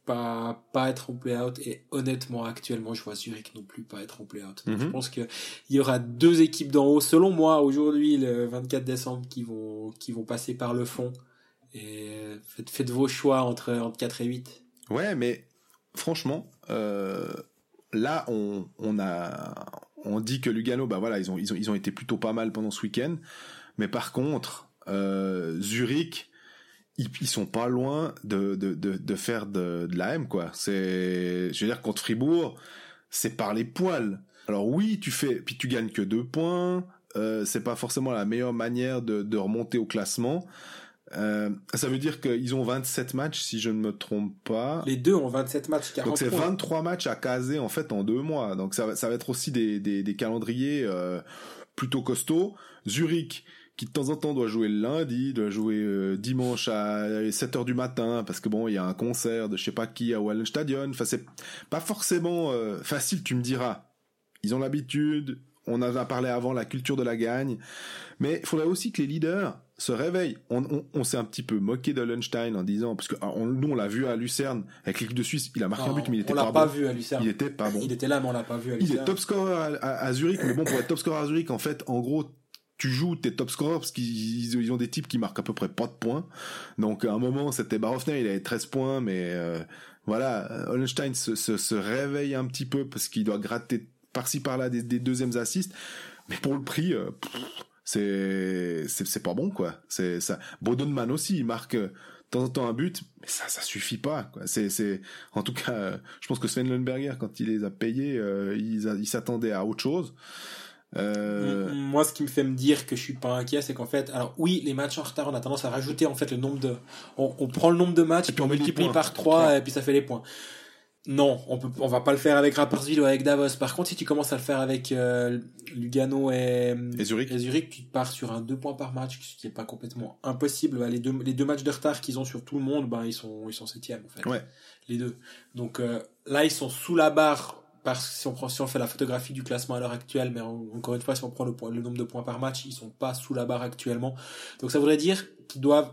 pas pas être en play-out et honnêtement actuellement je vois Zurich non plus pas être en play-out. Je mhm. pense que il y aura deux équipes d'en haut selon moi aujourd'hui le 24 décembre qui vont qui vont passer par le fond et faites, faites vos choix entre entre 4 et 8. Ouais, mais franchement euh, là on on a on dit que Lugano bah voilà, ils ont ils ont ils ont été plutôt pas mal pendant ce week-end mais par contre euh, Zurich ils, ils, sont pas loin de, de, de, de faire de, de, la M, quoi. C'est, je veux dire, contre Fribourg, c'est par les poils. Alors oui, tu fais, puis tu gagnes que deux points. Euh, c'est pas forcément la meilleure manière de, de remonter au classement. Euh, ça veut dire qu'ils ont 27 matchs, si je ne me trompe pas. Les deux ont 27 matchs, 40 Donc c'est 23 matchs à caser, en fait, en deux mois. Donc ça va, ça va être aussi des, des, des calendriers euh, plutôt costauds. Zurich, qui de temps en temps doit jouer le lundi, doit jouer euh, dimanche à 7 heures du matin parce que bon, il y a un concert de je sais pas qui à Wallenstadion. Enfin, c'est pas forcément euh, facile, tu me diras. Ils ont l'habitude, on avait parlé avant la culture de la gagne, mais il faudrait aussi que les leaders se réveillent. On, on, on s'est un petit peu moqué de Lunstein en disant parce que ah, on, nous on l'a vu à Lucerne avec l'équipe de Suisse, il a marqué un but mais il était on pas, l'a pas vu à Lucerne. Il était pas bon. Il était là mais on l'a pas vu à Lucerne. Il est top scorer à, à, à Zurich mais bon pour être top scorer à Zurich en fait en gros tu joues tes top scorers parce qu'ils ils ont des types qui marquent à peu près pas de points. Donc à un moment c'était Barofner, il avait 13 points, mais euh, voilà, Hollenstein se, se, se, réveille un petit peu parce qu'il doit gratter par-ci par-là des, des, deuxièmes assists. Mais pour le prix, euh, c'est c'est pas bon quoi. C'est ça. Bodenman aussi, il marque de temps en temps un but, mais ça ça suffit pas quoi. C'est c'est en tout cas, je pense que Sven Lundberger quand il les a payés, euh, il s'attendait à autre chose. Euh... Moi, ce qui me fait me dire que je suis pas inquiet, c'est qu'en fait, alors oui, les matchs en retard, on a tendance à rajouter en fait le nombre de, on, on prend le nombre de matchs et puis on multiplie par 3 et puis ça fait les points. Non, on peut, on va pas le faire avec Rapperswil ou avec Davos. Par contre, si tu commences à le faire avec euh, Lugano et, et, Zurich. et Zurich, tu pars sur un 2 points par match, ce qui est pas complètement impossible. Bah, les deux, les deux matchs de retard qu'ils ont sur tout le monde, ben ils sont, ils sont septièmes en fait. Ouais. Les deux. Donc euh, là, ils sont sous la barre parce que si on prend, si on fait la photographie du classement à l'heure actuelle, mais encore une fois, si on prend le, point, le nombre de points par match, ils sont pas sous la barre actuellement. Donc ça voudrait dire qu'ils doivent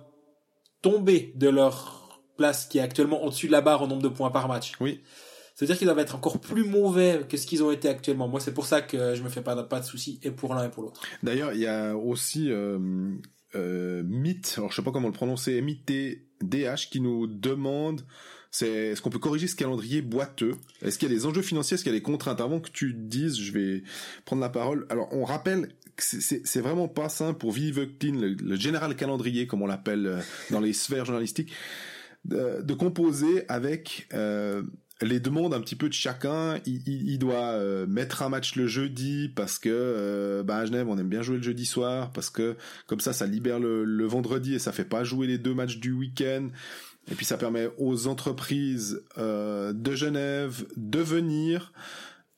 tomber de leur place qui est actuellement au-dessus de la barre en nombre de points par match. Oui. C'est-à-dire qu'ils doivent être encore plus mauvais que ce qu'ils ont été actuellement. Moi, c'est pour ça que je me fais pas, pas de soucis, et pour l'un et pour l'autre. D'ailleurs, il y a aussi euh, euh, Myth, alors je sais pas comment le prononcer, MIT-DH, qui nous demande c'est est-ce qu'on peut corriger ce calendrier boiteux? Est-ce qu'il y a des enjeux financiers? Est-ce qu'il y a des contraintes? Avant que tu dises, je vais prendre la parole. Alors, on rappelle que c'est vraiment pas simple pour Vive le, le général calendrier, comme on l'appelle euh, dans les sphères journalistiques, de, composer avec euh, les demandes un petit peu de chacun. Il, doit euh, mettre un match le jeudi parce que bah à Genève on aime bien jouer le jeudi soir parce que comme ça ça libère le, le vendredi et ça fait pas jouer les deux matchs du week-end. Et puis ça permet aux entreprises euh, de Genève de venir.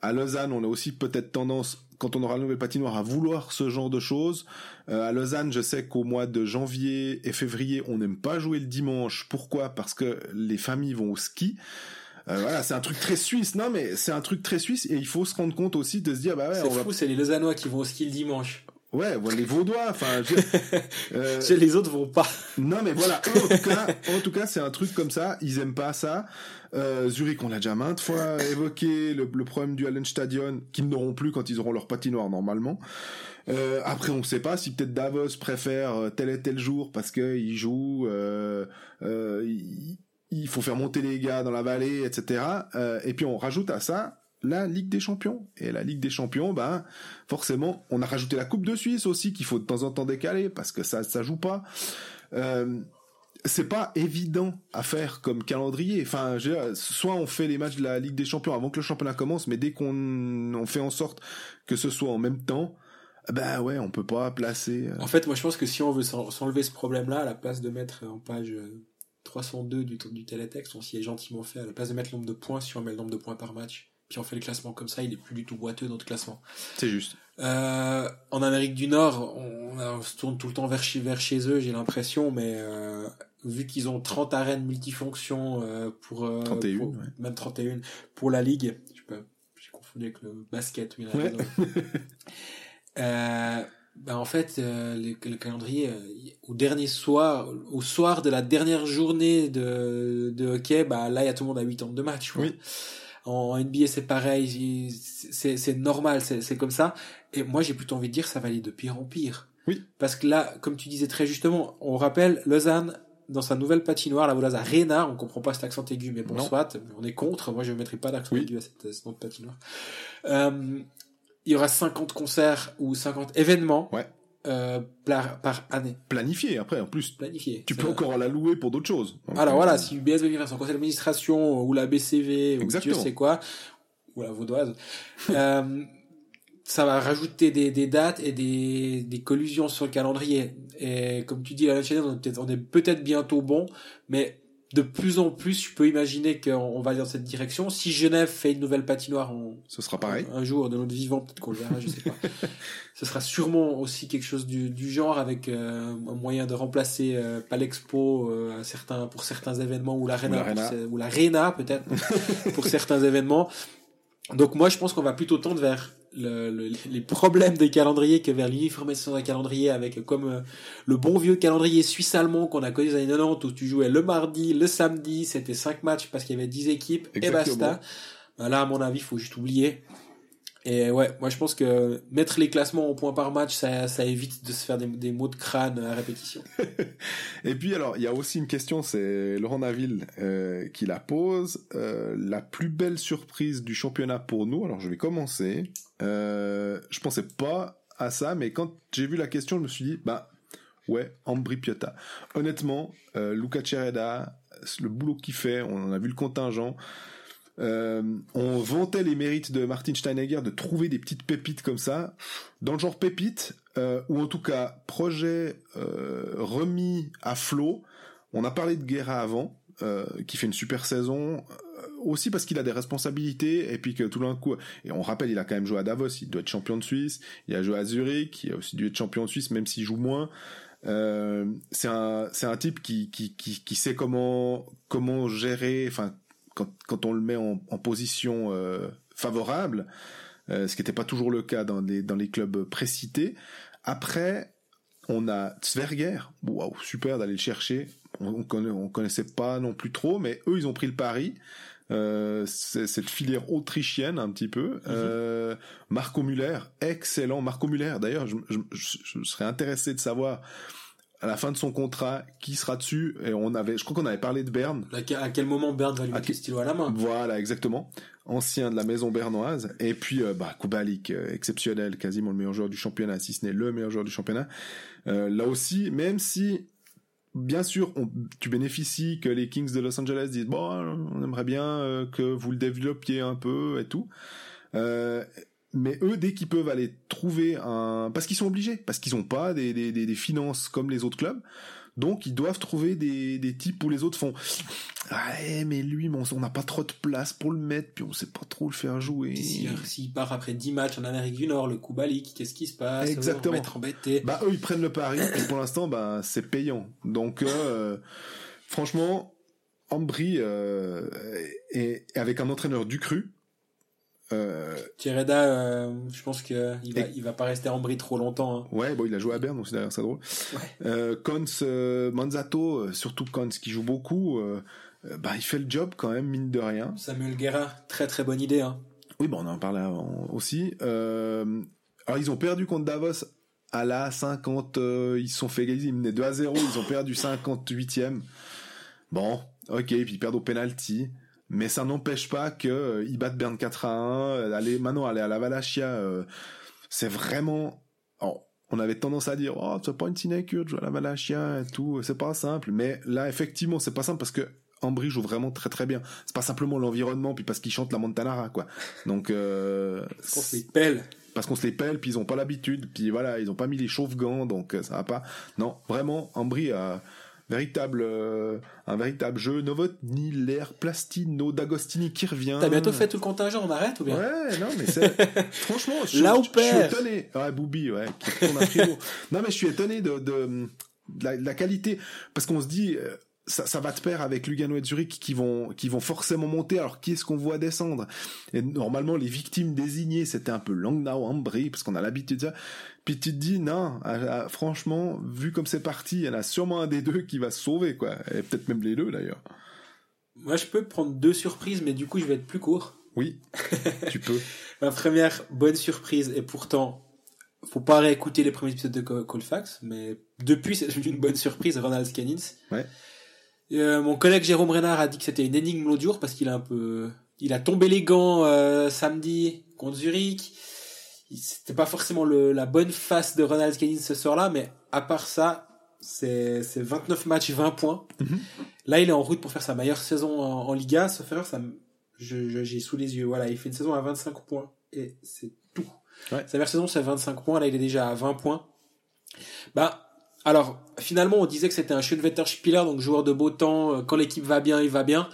À Lausanne, on a aussi peut-être tendance, quand on aura le nouvel patinoire, à vouloir ce genre de choses. Euh, à Lausanne, je sais qu'au mois de janvier et février, on n'aime pas jouer le dimanche. Pourquoi? Parce que les familles vont au ski. Euh, voilà, c'est un truc très suisse. Non, mais c'est un truc très suisse et il faut se rendre compte aussi de se dire, bah ouais, c'est fou, c'est les Lausannois qui vont au ski le dimanche. Ouais, voilà, les Vaudois, enfin, <laughs> euh... les autres vont pas. Non, mais voilà, en tout cas, <laughs> en tout cas, c'est un truc comme ça. Ils aiment pas ça. Euh, Zurich, on l'a déjà maintes fois évoqué, le, le problème du Hallenstadion, qu'ils n'auront plus quand ils auront leur patinoire normalement. Euh, après, on ne sait pas si peut-être Davos préfère euh, tel et tel jour parce que il joue. Euh, euh, il, il faut faire monter les gars dans la vallée, etc. Euh, et puis on rajoute à ça la Ligue des Champions. Et la Ligue des Champions, ben forcément, on a rajouté la Coupe de Suisse aussi qu'il faut de temps en temps décaler parce que ça ça joue pas. Euh, c'est pas évident à faire comme calendrier. Enfin, soit on fait les matchs de la Ligue des Champions avant que le championnat commence, mais dès qu'on on fait en sorte que ce soit en même temps, ben ouais, on peut pas placer. Euh, en fait, moi je pense que si on veut s'enlever ce problème-là, à la place de mettre en page 302 du, du télétexte, on s'y est gentiment fait, à la place de mettre le nombre de points, si on met le nombre de points par match puis on fait le classement comme ça, il est plus du tout boiteux notre classement. C'est juste. Euh, en Amérique du Nord, on, on, se tourne tout le temps vers chez, vers chez eux, j'ai l'impression, mais euh, vu qu'ils ont 30 arènes multifonctions euh, pour, 31, pour même 31 pour la ligue, je peux, j'ai confondu avec le basket, ouais. <laughs> euh, ben en fait, euh, le, le, calendrier, euh, au dernier soir, au soir de la dernière journée de, de hockey, bah là, il y a tout le monde à 8 ans de match. Oui. En NBA, c'est pareil, c'est normal, c'est comme ça. Et moi, j'ai plutôt envie de dire, ça va aller de pire en pire. Oui. Parce que là, comme tu disais très justement, on rappelle Lausanne dans sa nouvelle patinoire, la Volaza Arena, on comprend pas cet accent aigu, mais bon, non. soit, on est contre. Moi, je ne mettrai pas d'accent oui. aigu à cette, cette patinoire. Euh, il y aura 50 concerts ou 50 événements. Ouais. Euh, par, par, année. Planifié après en plus. Planifié. Tu peux encore la louer pour d'autres choses. Donc, Alors euh... voilà, si UBS veut faire son conseil d'administration ou la BCV ou Dieu sait quoi, ou la vaudoise, <laughs> euh, ça va rajouter des, des dates et des, des collusions sur le calendrier. Et comme tu dis, la chaîne, on est peut-être peut bientôt bon, mais de plus en plus, je peux imaginer qu'on va aller dans cette direction. Si Genève fait une nouvelle patinoire, on, ce sera pareil. Un, un jour de notre vivant, peut-être qu'on le verra, je sais pas. <laughs> Ce sera sûrement aussi quelque chose du, du genre avec euh, un moyen de remplacer euh, pas l'expo euh, certains pour certains événements ou l'arena ou l'arena peut-être pour certains événements. Donc moi, je pense qu'on va plutôt tendre vers le, le, les problèmes des calendriers que vers l'uniformisation d'un calendrier avec comme euh, le bon vieux calendrier suisse-allemand qu'on a connu dans les années 90 où tu jouais le mardi, le samedi, c'était cinq matchs parce qu'il y avait 10 équipes Exactement. et basta. Ben là, à mon avis, il faut juste oublier. Et ouais, moi je pense que mettre les classements au point par match, ça, évite de se faire des, mots de crâne à répétition. <laughs> et puis alors, il y a aussi une question, c'est Laurent Naville euh, qui la pose. Euh, la plus belle surprise du championnat pour nous, alors je vais commencer. Euh, je pensais pas à ça, mais quand j'ai vu la question, je me suis dit, bah ouais, Ambri Piotta. Honnêtement, euh, Luca Cereda, le boulot qu'il fait, on a vu le contingent. Euh, on vantait les mérites de Martin Steinegger de trouver des petites pépites comme ça, dans le genre pépite, euh, ou en tout cas projet euh, remis à flot. On a parlé de Guerra avant, qui fait une super saison, aussi parce qu'il a des responsabilités, et puis que tout d'un coup, et on rappelle, il a quand même joué à Davos, il doit être champion de Suisse, il a joué à Zurich, il a aussi dû être champion de Suisse, même s'il joue moins. C'est un c'est un type qui, qui qui qui sait comment comment gérer enfin quand quand on le met en, en position euh, favorable euh, ce qui n'était pas toujours le cas dans les dans les clubs précités après on a Zwerger waouh super d'aller le chercher on, on, connaissait pas non plus trop mais eux ils ont pris le pari euh, cette filière autrichienne un petit peu. -hmm. euh, Marco Muller, excellent. Marco Muller, d'ailleurs, je, je, je, serais intéressé de savoir à la fin de son contrat qui sera dessus? Et on avait, je crois qu'on avait parlé de Berne. À quel moment Berne va lui mettre le stylo à la main? Voilà, exactement. Ancien de la maison bernoise. Et puis, euh, bah, Kubalik, euh, exceptionnel, quasiment le meilleur joueur du championnat, si ce n'est le meilleur joueur du championnat. Euh, là aussi, même si bien sûr, on, tu bénéficies que les Kings de Los Angeles disent bon, on aimerait bien euh, que vous le développiez un peu et tout. Euh, mais eux, dès qu'ils peuvent aller trouver un, parce qu'ils sont obligés, parce qu'ils n'ont pas des, des, des, finances comme les autres clubs, donc ils doivent trouver des, des types où les autres font ouais mais lui on n'a pas trop de place pour le mettre puis on sait pas trop le faire jouer. S'il part après 10 matchs en Amérique du Nord, le Kubalik, qu'est-ce qui se passe? Exactement. Être embêté. Bah eux ils prennent le pari et pour l'instant bah c'est payant. Donc euh, franchement Ambry euh, et, et avec un entraîneur du cru euh... Euh, je pense que il va, et... il va pas rester en bris trop longtemps. Hein. Ouais, bon, il a joué à Berne, donc c'est d'ailleurs ça drôle. Ouais. Euh, Kons, euh, Manzato, surtout Kons qui joue beaucoup, bah il fait le job quand même mine de rien. Samuel Guerra, très très bonne idée. Hein. Oui, bon, on en parlait avant aussi. alors ils ont perdu contre Davos à la 50, ils se sont fait égaliser, ils menaient 2 à 0, ils ont perdu 58e. Bon, ok, puis ils perdent au penalty mais ça n'empêche pas que euh, ils battent Berne 4 à 1 aller maintenant aller à la Valachia euh, c'est vraiment oh, on avait tendance à dire oh c'est pas une sinecure de jouer à la Valachia et tout c'est pas simple. Mais là effectivement c'est pas simple parce que Ambry joue vraiment très très bien. C'est pas simplement l'environnement puis parce qu'ils chantent la Montanara quoi. Donc euh, parce qu'on se les pèle. parce qu'on se les pèle puis ils ont pas l'habitude puis voilà ils ont pas mis les chauffe-gants donc euh, ça va pas. Non vraiment Ambry a véritable euh, un véritable jeu. Novotny l'air Plastino D'Agostini qui revient. T'as bientôt fait tout le contingent on arrête ou bien? Ouais non mais c'est <laughs> franchement je, là où je, je, suis étonné. Ouais Boubi ouais qui tourne un non mais je suis étonné de, de, de, la, de la, qualité. Parce qu'on se dit euh, ça, ça, va de pair avec Lugano et Zurich qui vont qui vont forcément monter. Alors qui est-ce qu'on voit descendre? Et normalement les victimes désignées c'était un peu Langnau, Ambry parce qu'on a l'habitude de ça. Puis tu te dis non, à, à, franchement vu comme c'est parti, il y en a sûrement un des deux qui va se sauver quoi, et peut-être même les deux d'ailleurs. Moi je peux prendre deux surprises, mais du coup je vais être plus court. Oui, <laughs> tu peux. Ma première bonne surprise et pourtant faut pas réécouter les premiers épisodes de Colfax, mais depuis c'est une bonne surprise, Ronald Scannins. Ouais. Euh, mon collègue Jérôme Renard a dit que c'était une énigme jour parce qu'il a un peu, il a tombé les gants euh, samedi contre Zurich. C'était pas forcément le, la bonne face de Ronald Scannin ce soir-là, mais à part ça, c'est 29 matchs, 20 points. Mm -hmm. Là, il est en route pour faire sa meilleure saison en, en Liga. Sauf erreur, ça, j'ai je, sous les yeux. Voilà, il fait une saison à 25 points et c'est tout. Ouais. Sa meilleure saison, c'est 25 points. Là, il est déjà à 20 points. Bah, alors, finalement, on disait que c'était un Schönwetter-Spieler, donc joueur de beau temps. Quand l'équipe va bien, il va bien.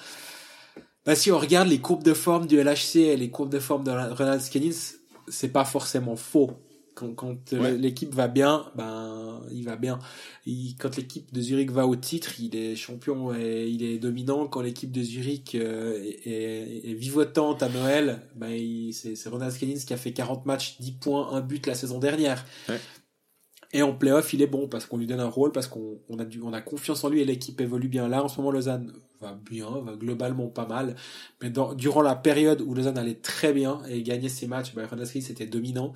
Bah, si on regarde les courbes de forme du LHC et les courbes de forme de Ronald Skennings, c'est pas forcément faux. Quand, quand ouais. l'équipe va bien, ben, il va bien. Il, quand l'équipe de Zurich va au titre, il est champion et il est dominant. Quand l'équipe de Zurich euh, est, est, est, vivotante à Noël, ben, c'est Ronald Skennings qui a fait 40 matchs, 10 points, un but la saison dernière. Ouais. Et en playoff, il est bon parce qu'on lui donne un rôle, parce qu'on on a, du, on a confiance en lui et l'équipe évolue bien. Là, en ce moment, Lausanne va bien, va globalement pas mal. Mais dans, durant la période où Lausanne allait très bien et gagnait ses matchs, bah, c'était dominant.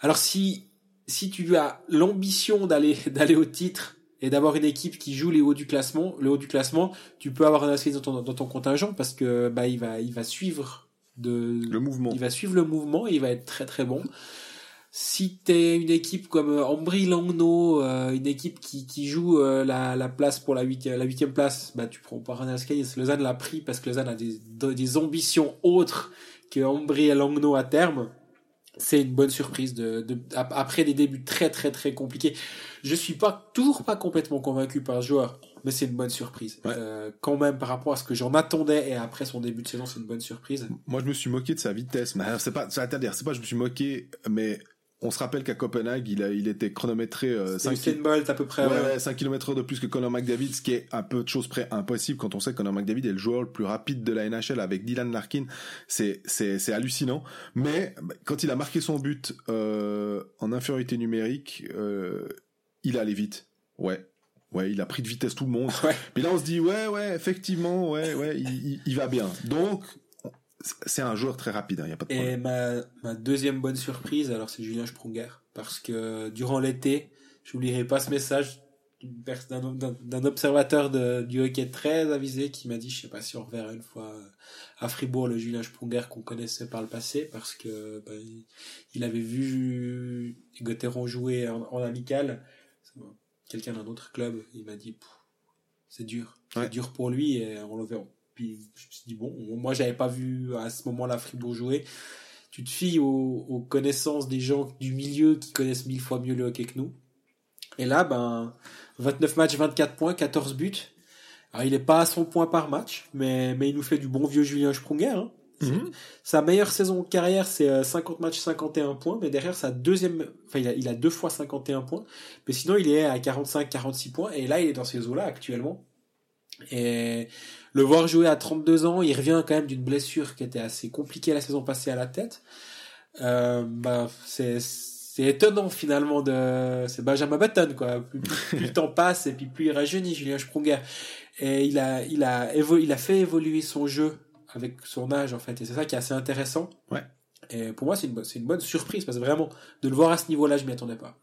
Alors si, si tu as l'ambition d'aller, <laughs> d'aller au titre et d'avoir une équipe qui joue les hauts du classement, le haut du classement, tu peux avoir Renasri dans ton, dans ton contingent parce que, bah, il va, il va suivre de, le mouvement. Il va suivre le mouvement et il va être très très bon. Si t'es une équipe comme euh, Ambry Langno, euh, une équipe qui, qui joue euh, la, la place pour la huitième, la huitième place, bah tu prends Paranas Kayes. Lausanne l'a pris parce que Lausanne a des, des ambitions autres que Ambry et Langno à terme. C'est une bonne surprise de, de, après des débuts très très très compliqués. Je suis pas toujours pas complètement convaincu par ce joueur, mais c'est une bonne surprise. Euh, quand même par rapport à ce que j'en attendais et après son début de saison, c'est une bonne surprise. Moi, je me suis moqué de sa vitesse. Mais c'est pas, ça dire, c'est pas, je me suis moqué, mais on se rappelle qu'à Copenhague, il, a, il était chronométré euh, 5 km à peu près. Ouais, 5 km de plus que Conor McDavid, ce qui est un peu de choses près impossible quand on sait que Conor McDavid est le joueur le plus rapide de la NHL avec Dylan Larkin. C'est c'est c'est hallucinant. Mais bah, quand il a marqué son but euh, en infériorité numérique, euh, il allait vite. Ouais. Ouais, il a pris de vitesse tout le monde. <laughs> Ouais. Puis là, on se dit, ouais, ouais, effectivement, ouais, ouais, il, il va bien. Donc, c'est un joueur très rapide, il hein, y a pas de problème. Et ma, ma deuxième bonne surprise, alors c'est Julien Sprunger, parce que durant l'été, j'oublierai pas ce message d'un observateur de, du hockey très avisé qui m'a dit, je sais pas si on reverra une fois à Fribourg le Julien Sprunger qu'on connaissait par le passé, parce que bah, il avait vu Gauthieron jouer en, amical, quelqu'un d'un autre club, il m'a dit, c'est dur, c'est dur pour lui et on le verra puis je me suis dit, bon, moi j'avais pas vu à ce moment-là Fribourg jouer. Tu te fies aux, connaissances des gens du milieu qui connaissent mille fois mieux le hockey que nous. Et là, ben, 29 matchs, 24 points, 14 buts. Alors, il est pas à son point par match, mais, mais il nous fait du bon vieux Julien Sprunger. Hein. Mhm. Sa meilleure saison de carrière, c'est 50 euh, matchs, 51 points, mais derrière sa deuxième, enfin, il a, il a deux fois 51 points, mais sinon, il est à 45, 46 points, et là, il est dans ces eaux-là actuellement. Et le voir jouer à 32 ans, il revient quand même d'une blessure qui était assez compliquée la saison passée à la tête. Euh, bah, c'est c'est étonnant finalement de c'est Benjamin Button quoi. Plus, le <laughs> temps passe et puis plus il rajeunit Julien Sprunger. Et il a il a il a fait évoluer son jeu avec son âge en fait. Et c'est ça qui est assez intéressant. Ouais et pour moi, c'est une, bonne, une bonne surprise parce que vraiment, de le voir à ce niveau-là, je m'y attendais pas.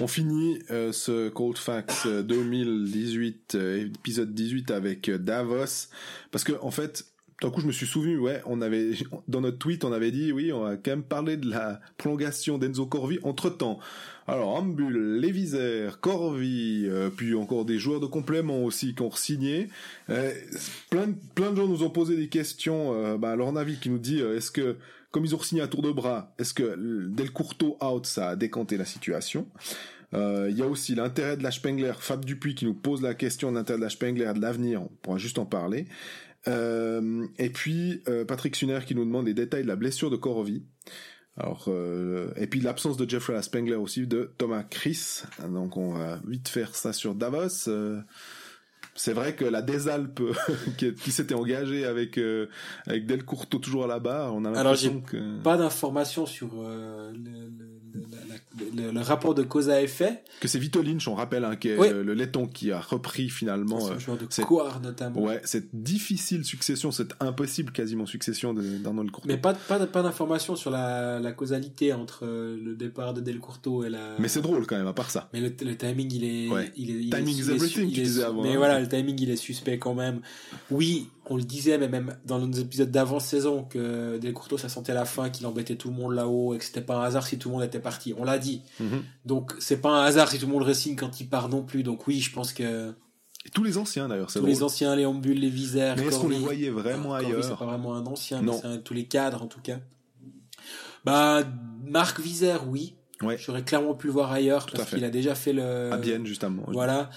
On finit euh, ce Cold Facts 2018, euh, épisode 18 avec euh, Davos, parce que en fait, d'un coup, je me suis souvenu, ouais, on avait dans notre tweet, on avait dit, oui, on a quand même parlé de la prolongation d'Enzo Corvi entre temps. Alors, Ambul, Léviser, Corvi, puis encore des joueurs de complément aussi qui ont signé. plein, de, plein de gens nous ont posé des questions. bah, leur avis qui nous dit, est-ce que comme ils ont signé à tour de bras, est-ce que Del Courto out, ça a décanté la situation? Euh, il y a aussi l'intérêt de la Spengler, Fab Dupuis qui nous pose la question de l'intérêt de la Spengler de l'avenir, on pourra juste en parler. Euh, et puis euh, Patrick Suner qui nous demande les détails de la blessure de Korovi. Alors et puis l'absence de Jeffrey Spengler aussi de Thomas Chris. Donc on va vite faire ça sur Davos. C'est vrai que la Desalpes <laughs> qui, qui s'était engagée avec euh, avec Del Courto toujours à la barre, on a l'impression que pas d'informations sur euh, le, le, rapport de cause à effet. Que c'est Vito Lynch, on rappelle, hein, qui est le, laiton qui a repris finalement. C'est joueur de Coire notamment. Ouais, cette difficile succession, cette impossible quasiment succession d'Arnold Courto. Mais pas pas pas d'informations sur la, la causalité entre euh, le départ de Del Courto et la. Mais c'est drôle quand même à part ça. Mais le, timing il est il est timing is everything, tu disais avant. Mais hein. voilà le timing il est suspect quand même. Oui, on le disait, mais même dans nos épisodes d'avant-saison, que Del Courto ça sentait la fin, qu'il embêtait tout le monde là-haut et que c'était pas un hasard si tout le monde était parti. On l'a dit. Mhm. Donc c'est pas un hasard si tout le monde resigne quand il part non plus. Donc oui, je pense que. Et tous les anciens d'ailleurs, Tous les anciens, les Ambules, les Visères. Mais est-ce qu'on les voyait vraiment ailleurs C'est pas vraiment un ancien, non. c'est tous les cadres en tout cas. Bah, Marc Visère, oui. Ouais. J'aurais clairement pu le voir ailleurs parce qu'il a déjà fait le. À Bienne, justement. Voilà.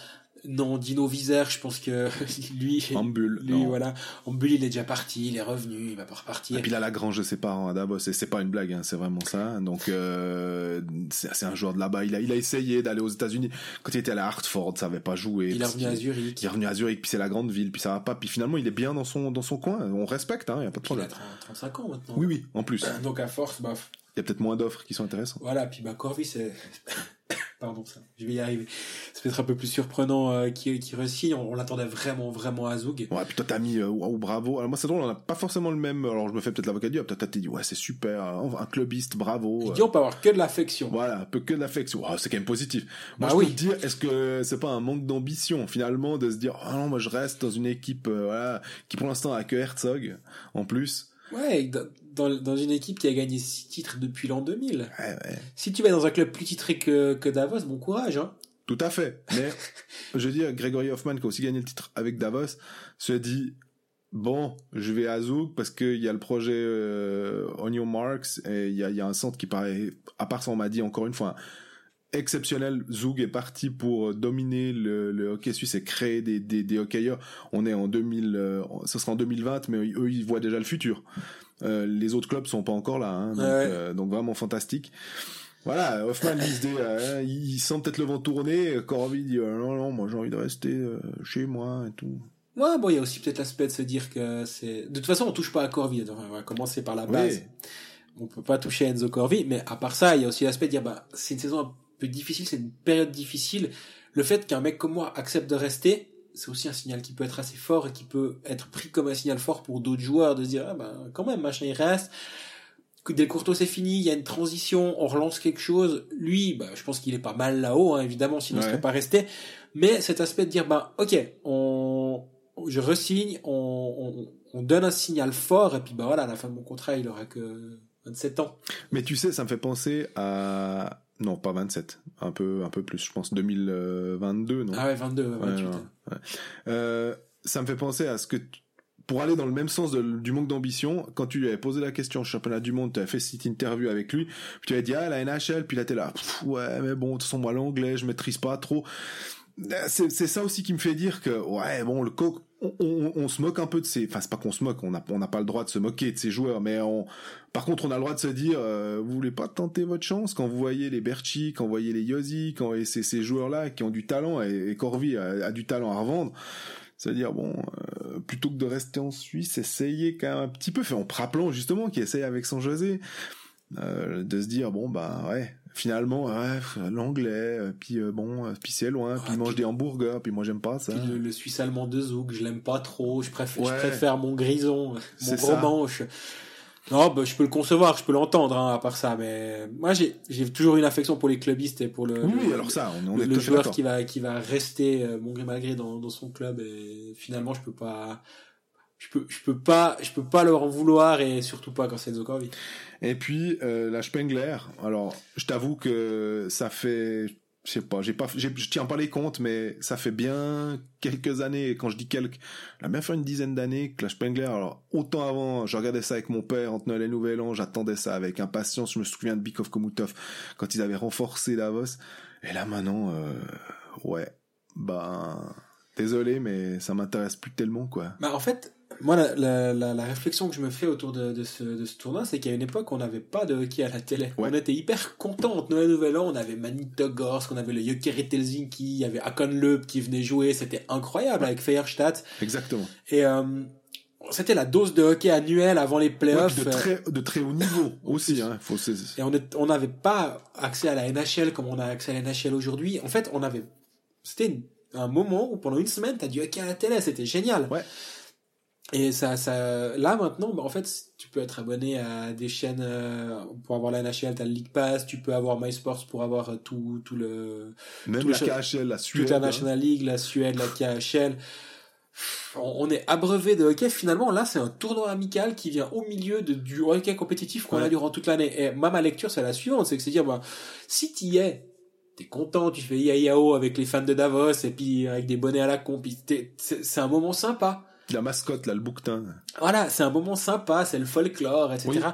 Non, Dino Visère, je pense que <laughs> lui, Ambul, lui non. voilà, Ambul, il est déjà parti, il est revenu, il va pas repartir. Et puis il a la grange de ses parents à Davos, et c'est pas une blague, hein, c'est vraiment ça. Donc euh, c'est un joueur de là-bas. Il a, il a essayé d'aller aux États-Unis. Quand il était à la Hartford, ça avait pas joué. Il est revenu à Zurich. Il est revenu à Zurich, puis c'est la grande ville, puis ça va pas. Puis finalement, il est bien dans son dans son coin. On respecte, hein, y a pas de problème. Il a 35 ans maintenant. Oui, oui, en plus. Donc à force, bah. Il y a peut-être moins d'offres qui sont intéressantes. Voilà, puis bah Corvi, c'est <coughs> Pardon, ça, je vais y arriver. C'est peut-être un peu plus surprenant euh, qui qui réussit. On, l'attendait vraiment, vraiment à Zoug. Ouais, puis toi t'as mis euh, waouh, bravo. Alors moi c'est drôle, on n'a pas forcément le même. Alors je me fais peut-être l'avocat du Peut-être t'as dit ouais c'est super, hein, un clubiste, bravo. Il dit on peut avoir que de l'affection. Voilà, peu que de l'affection. c'est quand même positif. Moi bah je oui. peux te dire, est-ce que c'est pas un manque d'ambition finalement de se dire oh non moi je reste dans une équipe euh, voilà qui pour l'instant a que Herzog en plus. Ouais, dans, dans une équipe qui a gagné six titres depuis l'an 2000. Si tu vas dans un club plus titré que, que Davos, bon courage, hein. Tout à fait. Mais, <laughs> je veux dire, Gregory Hoffman, qui a aussi gagné le titre avec Davos, se dit, bon, je vais à Zouk parce qu'il y a le projet euh, On Your Marks et il y a, y a, un centre qui paraît, à part ça, on m'a dit encore une fois, exceptionnel. Zoug est parti pour dominer le, le, hockey suisse et créer des, des, des hockeyeurs. On est en 2000, euh, ce sera en 2020, mais eux, ils voient déjà le futur. Euh, les autres clubs sont pas encore là, hein, donc, euh, donc, vraiment fantastique. Voilà, Hoffman il, euh, il sent peut-être le vent tourner. Corby dit non non, moi j'ai envie de rester chez moi et tout. Ouais, bon, il y a aussi peut-être l'aspect de se dire que c'est. De toute façon, on touche pas à Corby. On va commencer par la base. On peut pas toucher à Enzo Corby, mais à part ça, il y a aussi l'aspect de dire bah c'est une saison peu difficile, c'est une période difficile. Le fait qu'un mec comme moi accepte de rester, c'est aussi un signal qui peut être assez fort et qui peut être pris comme un signal fort pour d'autres joueurs de se dire ah ben quand même machin il reste Del Courto c'est fini, il y a une transition, on relance quelque chose. Lui, bah, je pense qu'il est pas mal là-haut, hein, évidemment, sinon il serait pas resté. Mais cet aspect de dire, bah, ok, on, je resigne, on, on, on, donne un signal fort, et puis bah voilà, à la fin de mon contrat, il aura que 27 ans. Mais tu sais, ça me fait penser à non, pas 27, un peu, un peu plus, je pense 2022, non? Ah ouais, 22, 28. Euh, ça me fait penser à ce que, pour aller dans le même sens du manque d'ambition, quand tu lui avais posé la question au championnat du monde, tu as fait cette interview avec lui, puis tu avais dit, ah, la NHL, puis là t'es là, ouais, mais bon, de toute façon, moi, l'anglais, je maîtrise pas trop. C'est ça aussi qui me fait dire que, ouais, bon, le coq, on, on, se moque un peu de ces, enfin c'est pas qu'on se moque, on n'a on n'a pas le droit de se moquer de ces joueurs, mais on, par contre on a le droit de se dire, euh, vous voulez pas tenter votre chance quand vous voyez les Berchi, quand vous voyez les Yosi, quand et ces, ces joueurs là qui ont du talent et, et Corvi a, a, du talent à revendre, c'est-à-dire bon, euh, plutôt que de rester en Suisse, essayez quand même un petit peu, fait en rappelant justement qui essaye avec son José, euh, de se dire bon bah ouais finalement ouais, l'anglais euh, puis euh, bon puis c'est loin puis il mange des hamburgers puis moi j'aime pas ça. puis le, suisse allemand de Zouk je l'aime pas trop je préfère je préfère mon grison mon gros manche. Non bah, je peux le concevoir je peux l'entendre hein, à part ça mais moi j'ai j'ai toujours une affection pour les clubistes et pour le oui alors ça on, est le joueur qui va qui va rester bon gré malgré dans dans son club et finalement je peux pas je peux je peux pas je peux pas leur en vouloir et surtout pas quand c'est Corvi. Et puis euh, la Spengler, alors je t'avoue que ça fait je sais pas, j'ai pas je tiens pas les comptes mais ça fait bien quelques années quand je dis quelques, la bien fait une dizaine d'années que la Spengler alors autant avant, je regardais ça avec mon père entre Noël et Nouvel An, j'attendais ça avec impatience, je me souviens de Bikov Komutov quand ils avaient renforcé Davos et là maintenant euh, ouais, ben désolé mais ça m'intéresse plus tellement quoi. Bah en fait moi, la, la, la, la, réflexion que je me fais autour de, de ce, de ce tournoi, c'est qu'à une époque, on n'avait pas de hockey à la télé. On était hyper contents. Noël Nouvel An, on avait Magnitogorsk, on avait le Jokeri Helsinki, il y avait Akon Leup qui venait jouer. C'était incroyable avec Feierstadt. Exactement. Et euh, c'était la dose de hockey annuelle avant les playoffs. de, très, de très haut niveau aussi. Hein, faut... Et on n'avait pas accès à la NHL comme on a accès à la NHL aujourd'hui. En fait, on avait... C'était un moment où pendant une semaine, t'as du hockey à la télé. C'était génial. Ouais. Et ça, ça, là maintenant, bah, en fait, tu peux être abonné à des chaînes euh, pour avoir la NHL, t'as le League Pass, tu peux avoir MySports pour avoir euh, tout, tout le, même tout la KHL, la Suède, toute la National League, la Suède, la KHL. On est abreuvé de hockey. Finalement, là, c'est un tournoi amical qui vient au milieu de, du hockey compétitif qu'on a durant toute l'année. Et moi, ma lecture, c'est la suivante, c'est que c'est dire, bah, si t'y es, t'es content, tu fais yao avec les fans de Davos et puis avec des bonnets à la comp, c'est un moment sympa la mascotte, là, le bouquetin. Voilà, c'est un moment sympa, c'est le folklore, etc.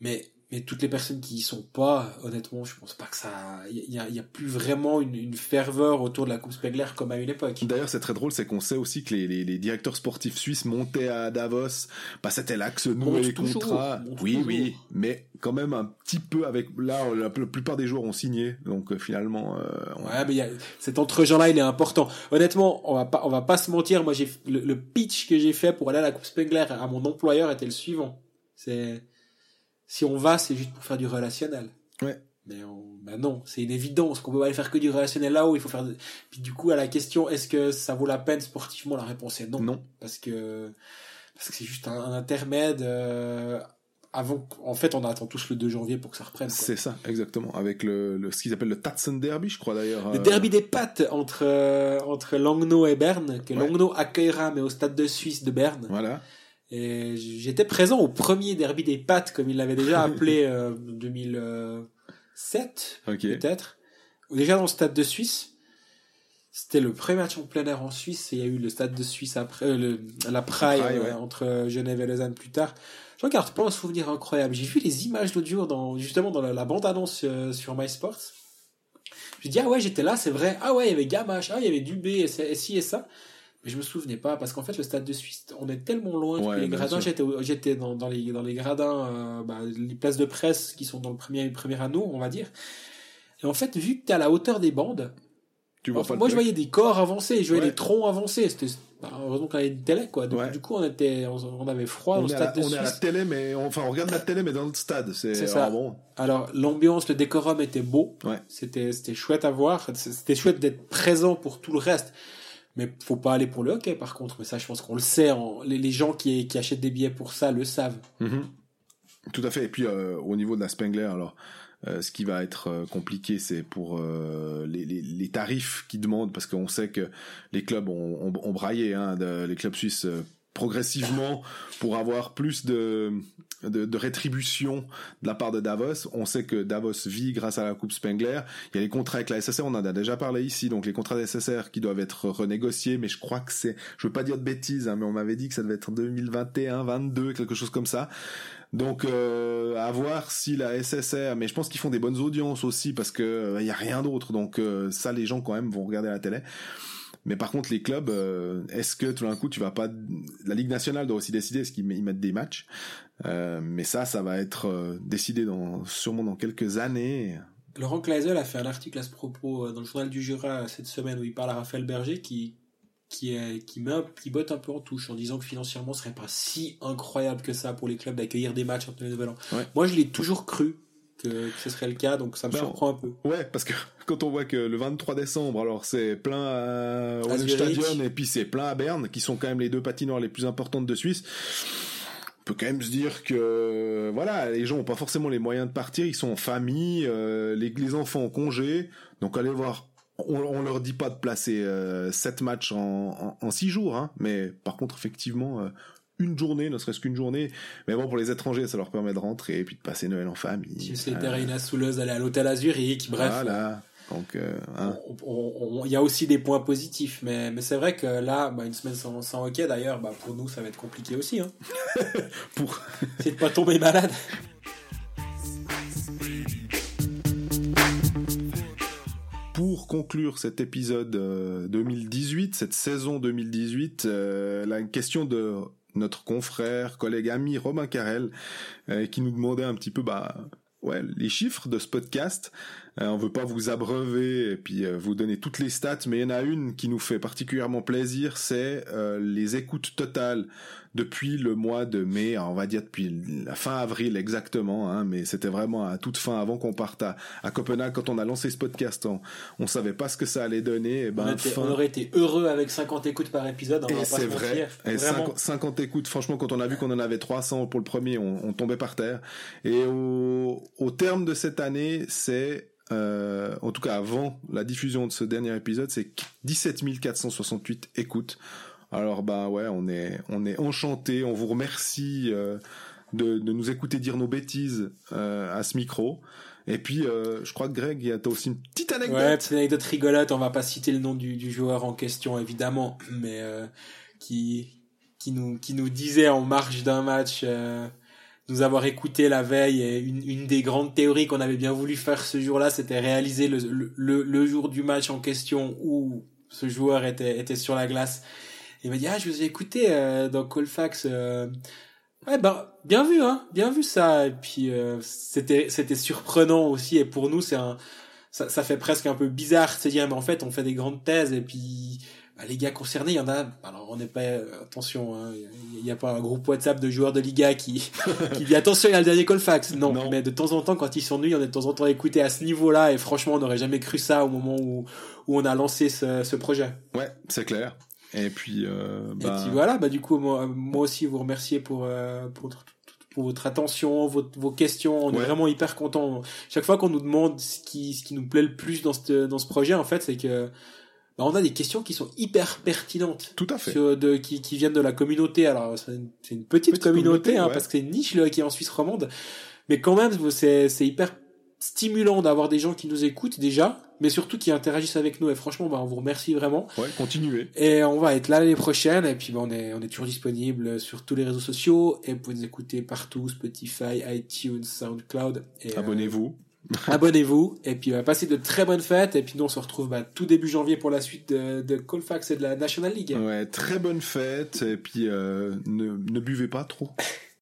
Mais mais toutes les personnes qui y sont pas, honnêtement, je pense pas que ça, il y a, y a, plus vraiment une, une, ferveur autour de la Coupe Spengler comme à une époque. D'ailleurs, c'est très drôle, c'est qu'on sait aussi que les, les, les, directeurs sportifs suisses montaient à Davos, bah c'était là que se nouaient les contrats. Oui, oui, mais quand même un petit peu avec là, la, plupart des joueurs ont signé, donc euh, finalement. Euh, ouais, mais y a, cet entre-gens-là, il est important. Honnêtement, on va pas, on va pas se mentir. Moi, j'ai le, le pitch que j'ai fait pour aller à la Coupe Spengler à mon employeur était le suivant. C'est si on va, c'est juste pour faire du relationnel. Ouais. Mais bah non, c'est une évidence qu'on peut pas aller faire que du relationnel là-haut. Il faut faire. Puis du coup, à la question, est-ce que ça vaut la peine sportivement La réponse est non. Non. Parce que parce que c'est juste un, intermède. Euh, avant, en fait, on attend tous le 2 janvier pour que ça reprenne. C'est ça, exactement. Avec le, le ce qu'ils appellent le Tatsen Derby, je crois d'ailleurs. Le derby des pattes entre euh, entre Langnau et Berne, que ouais. Langnau accueillera mais au stade de Suisse de Berne. Voilà. Et j'étais présent au premier derby des pattes, comme il l'avait déjà appelé <laughs> euh, 2007, peut-être. Déjà dans le stade de Suisse. C'était le premier match en plein air en Suisse et il y a eu le stade de Suisse après, euh, le, la Praille, euh, entre Genève et Lausanne plus tard. Je regarde pas un souvenir incroyable. J'ai vu les images l'autre jour dans, justement dans la, bande-annonce euh, sur MySports. Je me dis, ah ouais, j'étais là, c'est vrai. Ah ouais, il y avait Gamache, ah, il y avait Dubé, et, ci et ça. Mais je me souvenais pas, parce qu'en fait, le stade de Suisse, on est tellement loin les gradins. J'étais, j'étais dans, dans, les, dans les gradins, bah, les places de presse qui sont dans le premier, premier anneau, on va dire. Et en fait, vu que t'es à la hauteur des bandes, moi, je voyais des corps avancés, je voyais des troncs avancés. C'était bah, heureusement qu'on avait une télé, quoi. Donc, du coup, on était, on, avait froid on au stade de On est à la télé, mais enfin, on regarde la télé, mais dans le stade. C'est ça. Bon. Alors, l'ambiance, le décorum était beau. C'était, c'était chouette à voir. C'était chouette d'être présent pour tout le reste. Mais faut pas aller pour le hockey, par contre. Mais ça, je pense qu'on le sait. Les, gens qui, qui achètent des billets pour ça le savent. Mm-hmm. Tout à fait. Et puis, euh, au niveau de la Spengler, alors, euh, ce qui va être euh, compliqué, c'est pour les, les, les, tarifs qu'ils demandent, parce qu'on sait que les clubs ont, ont, ont braillé, hein, de, les clubs suisses progressivement pour avoir plus de, de, de, rétribution de la part de Davos. On sait que Davos vit grâce à la Coupe Spengler. Il y a les contrats avec la SSR, on en a déjà parlé ici, donc les contrats de SSR qui doivent être renégociés, mais je crois que c'est, je veux pas dire de bêtises, hein, mais on m'avait dit que ça devait être 2021, 22, quelque chose comme ça. Donc euh, à voir si la SSR, mais je pense qu'ils font des bonnes audiences aussi parce que il euh, y a rien d'autre. Donc euh, ça, les gens quand même vont regarder la télé. Mais par contre, les clubs, euh, est-ce que tout d'un coup, tu vas pas... La Ligue nationale doit aussi décider, est-ce qu'ils mettent des matchs euh, Mais ça, ça va être euh, décidé dans, sûrement dans quelques années. Laurent Kleisel a fait un article à ce propos dans le journal du Jura cette semaine où il parle à Raphaël Berger qui qui est, qui met qui botte un peu en touche en disant que financièrement ce serait pas si incroyable que ça pour les clubs d'accueillir des matchs entre les nouvel an. Moi je l'ai toujours cru que, ce serait le cas, donc ça me ben, surprend un peu. Ouais, parce que <laughs> quand on voit que le 23 décembre, alors c'est plein à Stadion et puis c'est plein à Berne, qui sont quand même les deux patinoires les plus importantes de Suisse. On peut quand même se dire que voilà, les gens ont pas forcément les moyens de partir, ils sont en famille, euh, les, les enfants en congé, donc allez voir on, on leur dit pas de placer euh, 7 matchs en, en, 6 jours, hein, mais par contre effectivement euh, une journée, ne serait-ce qu'une journée. Mais bon, pour les étrangers, ça leur permet de rentrer et puis de passer Noël en famille. Si c'est euh... Souleuse, aller à l'hôtel à Zurich, bref. Voilà. Donc, euh, hein. il y a aussi des points positifs, mais, mais c'est vrai que là, bah, une semaine sans, sans hockey, d'ailleurs, bah, pour nous, ça va être compliqué aussi. Hein. <laughs> pour... <laughs> c'est de pas tomber malade. pour conclure cet épisode 2018, euh, cette saison 2018, euh, la question de notre confrère, collègue, ami Romain Carrel, euh, qui nous demandait un petit peu bah, ouais, les chiffres de ce podcast. Euh, on veut pas vous abreuver et puis euh, vous donner toutes les stats, mais il y en a une qui nous fait particulièrement plaisir, c'est euh, les écoutes totales depuis le mois de mai, on va dire depuis la fin avril exactement, hein, mais c'était vraiment à toute fin avant qu'on parte à, Copenhague quand on a lancé ce podcast. On, on savait pas ce que ça allait donner. Et ben, on, aurait été heureux avec 50 écoutes par épisode. et c'est vrai. Et 50, écoutes, franchement, quand on a vu qu'on en avait 300 pour le premier, on, on tombait par terre. Et au, au terme de cette année, c'est euh, en tout cas avant la diffusion de ce dernier épisode, c'est 17 468 écoutes. Alors bah ouais, on est on est enchanté, on vous remercie euh, de, de, nous écouter dire nos bêtises euh, à ce micro. Et puis euh, je crois que Greg, il y a aussi une petite anecdote. Ouais, petite anecdote rigolote. On va pas citer le nom du, du joueur en question évidemment, mais euh, qui qui nous qui nous disait en marge d'un match nous avoir écouté la veille et une, une des grandes théories qu'on avait bien voulu faire ce jour-là, c'était réaliser le, le, le, jour du match en question où ce joueur était, était sur la glace. Il m'a dit, ah, je vous ai écouté euh, dans Colfax. Euh... Ouais, ben, bien vu, hein, bien vu ça. Et puis, euh, c'était, c'était surprenant aussi. Et pour nous, c'est un, ça, ça fait presque un peu bizarre de se dire, mais en fait, on fait des grandes thèses et puis bah, les gars concernés, il y en a. Alors on n'est pas attention, hein, il n'y a, pas un groupe WhatsApp de joueurs de Liga qui <laughs> qui dit attention, il y a le dernier Colfax. Non, non, mais de temps en temps, quand ils s'ennuient, on est de temps en temps écouté à ce niveau-là. Et franchement, on n'aurait jamais cru ça au moment où où on a lancé ce, ce projet. Ouais, c'est clair. Et puis, euh, bah... et puis voilà, bah du coup moi, moi aussi vous remercier pour euh, pour pour votre attention, vos, vos questions. On est vraiment hyper content. Chaque fois qu'on nous demande ce qui, ce qui nous plaît le plus dans ce, dans ce projet, en fait, c'est que bah, on a des questions qui sont hyper pertinentes. Tout à fait. de, qui, qui viennent de la communauté. Alors, c'est une, petite, communauté, hein, parce que c'est une niche qui est en Suisse romande. Mais quand même, c'est hyper stimulant d'avoir des gens qui nous écoutent déjà, mais surtout qui interagissent avec nous. Et franchement, bah, on vous remercie vraiment. Ouais, continuez. Et on va être là l'année prochaine. Et puis, bah, on est, on est toujours disponible sur tous les réseaux sociaux. Et vous pouvez nous écouter partout, Spotify, iTunes, SoundCloud. Euh, Abonnez-vous. <laughs> Abonnez-vous et puis va passez de très bonnes fêtes et puis nous on se retrouve bah, tout début janvier pour la suite de, de Colfax et de la National League. Ouais, très bonnes fêtes et puis euh, ne, ne buvez pas trop. <laughs>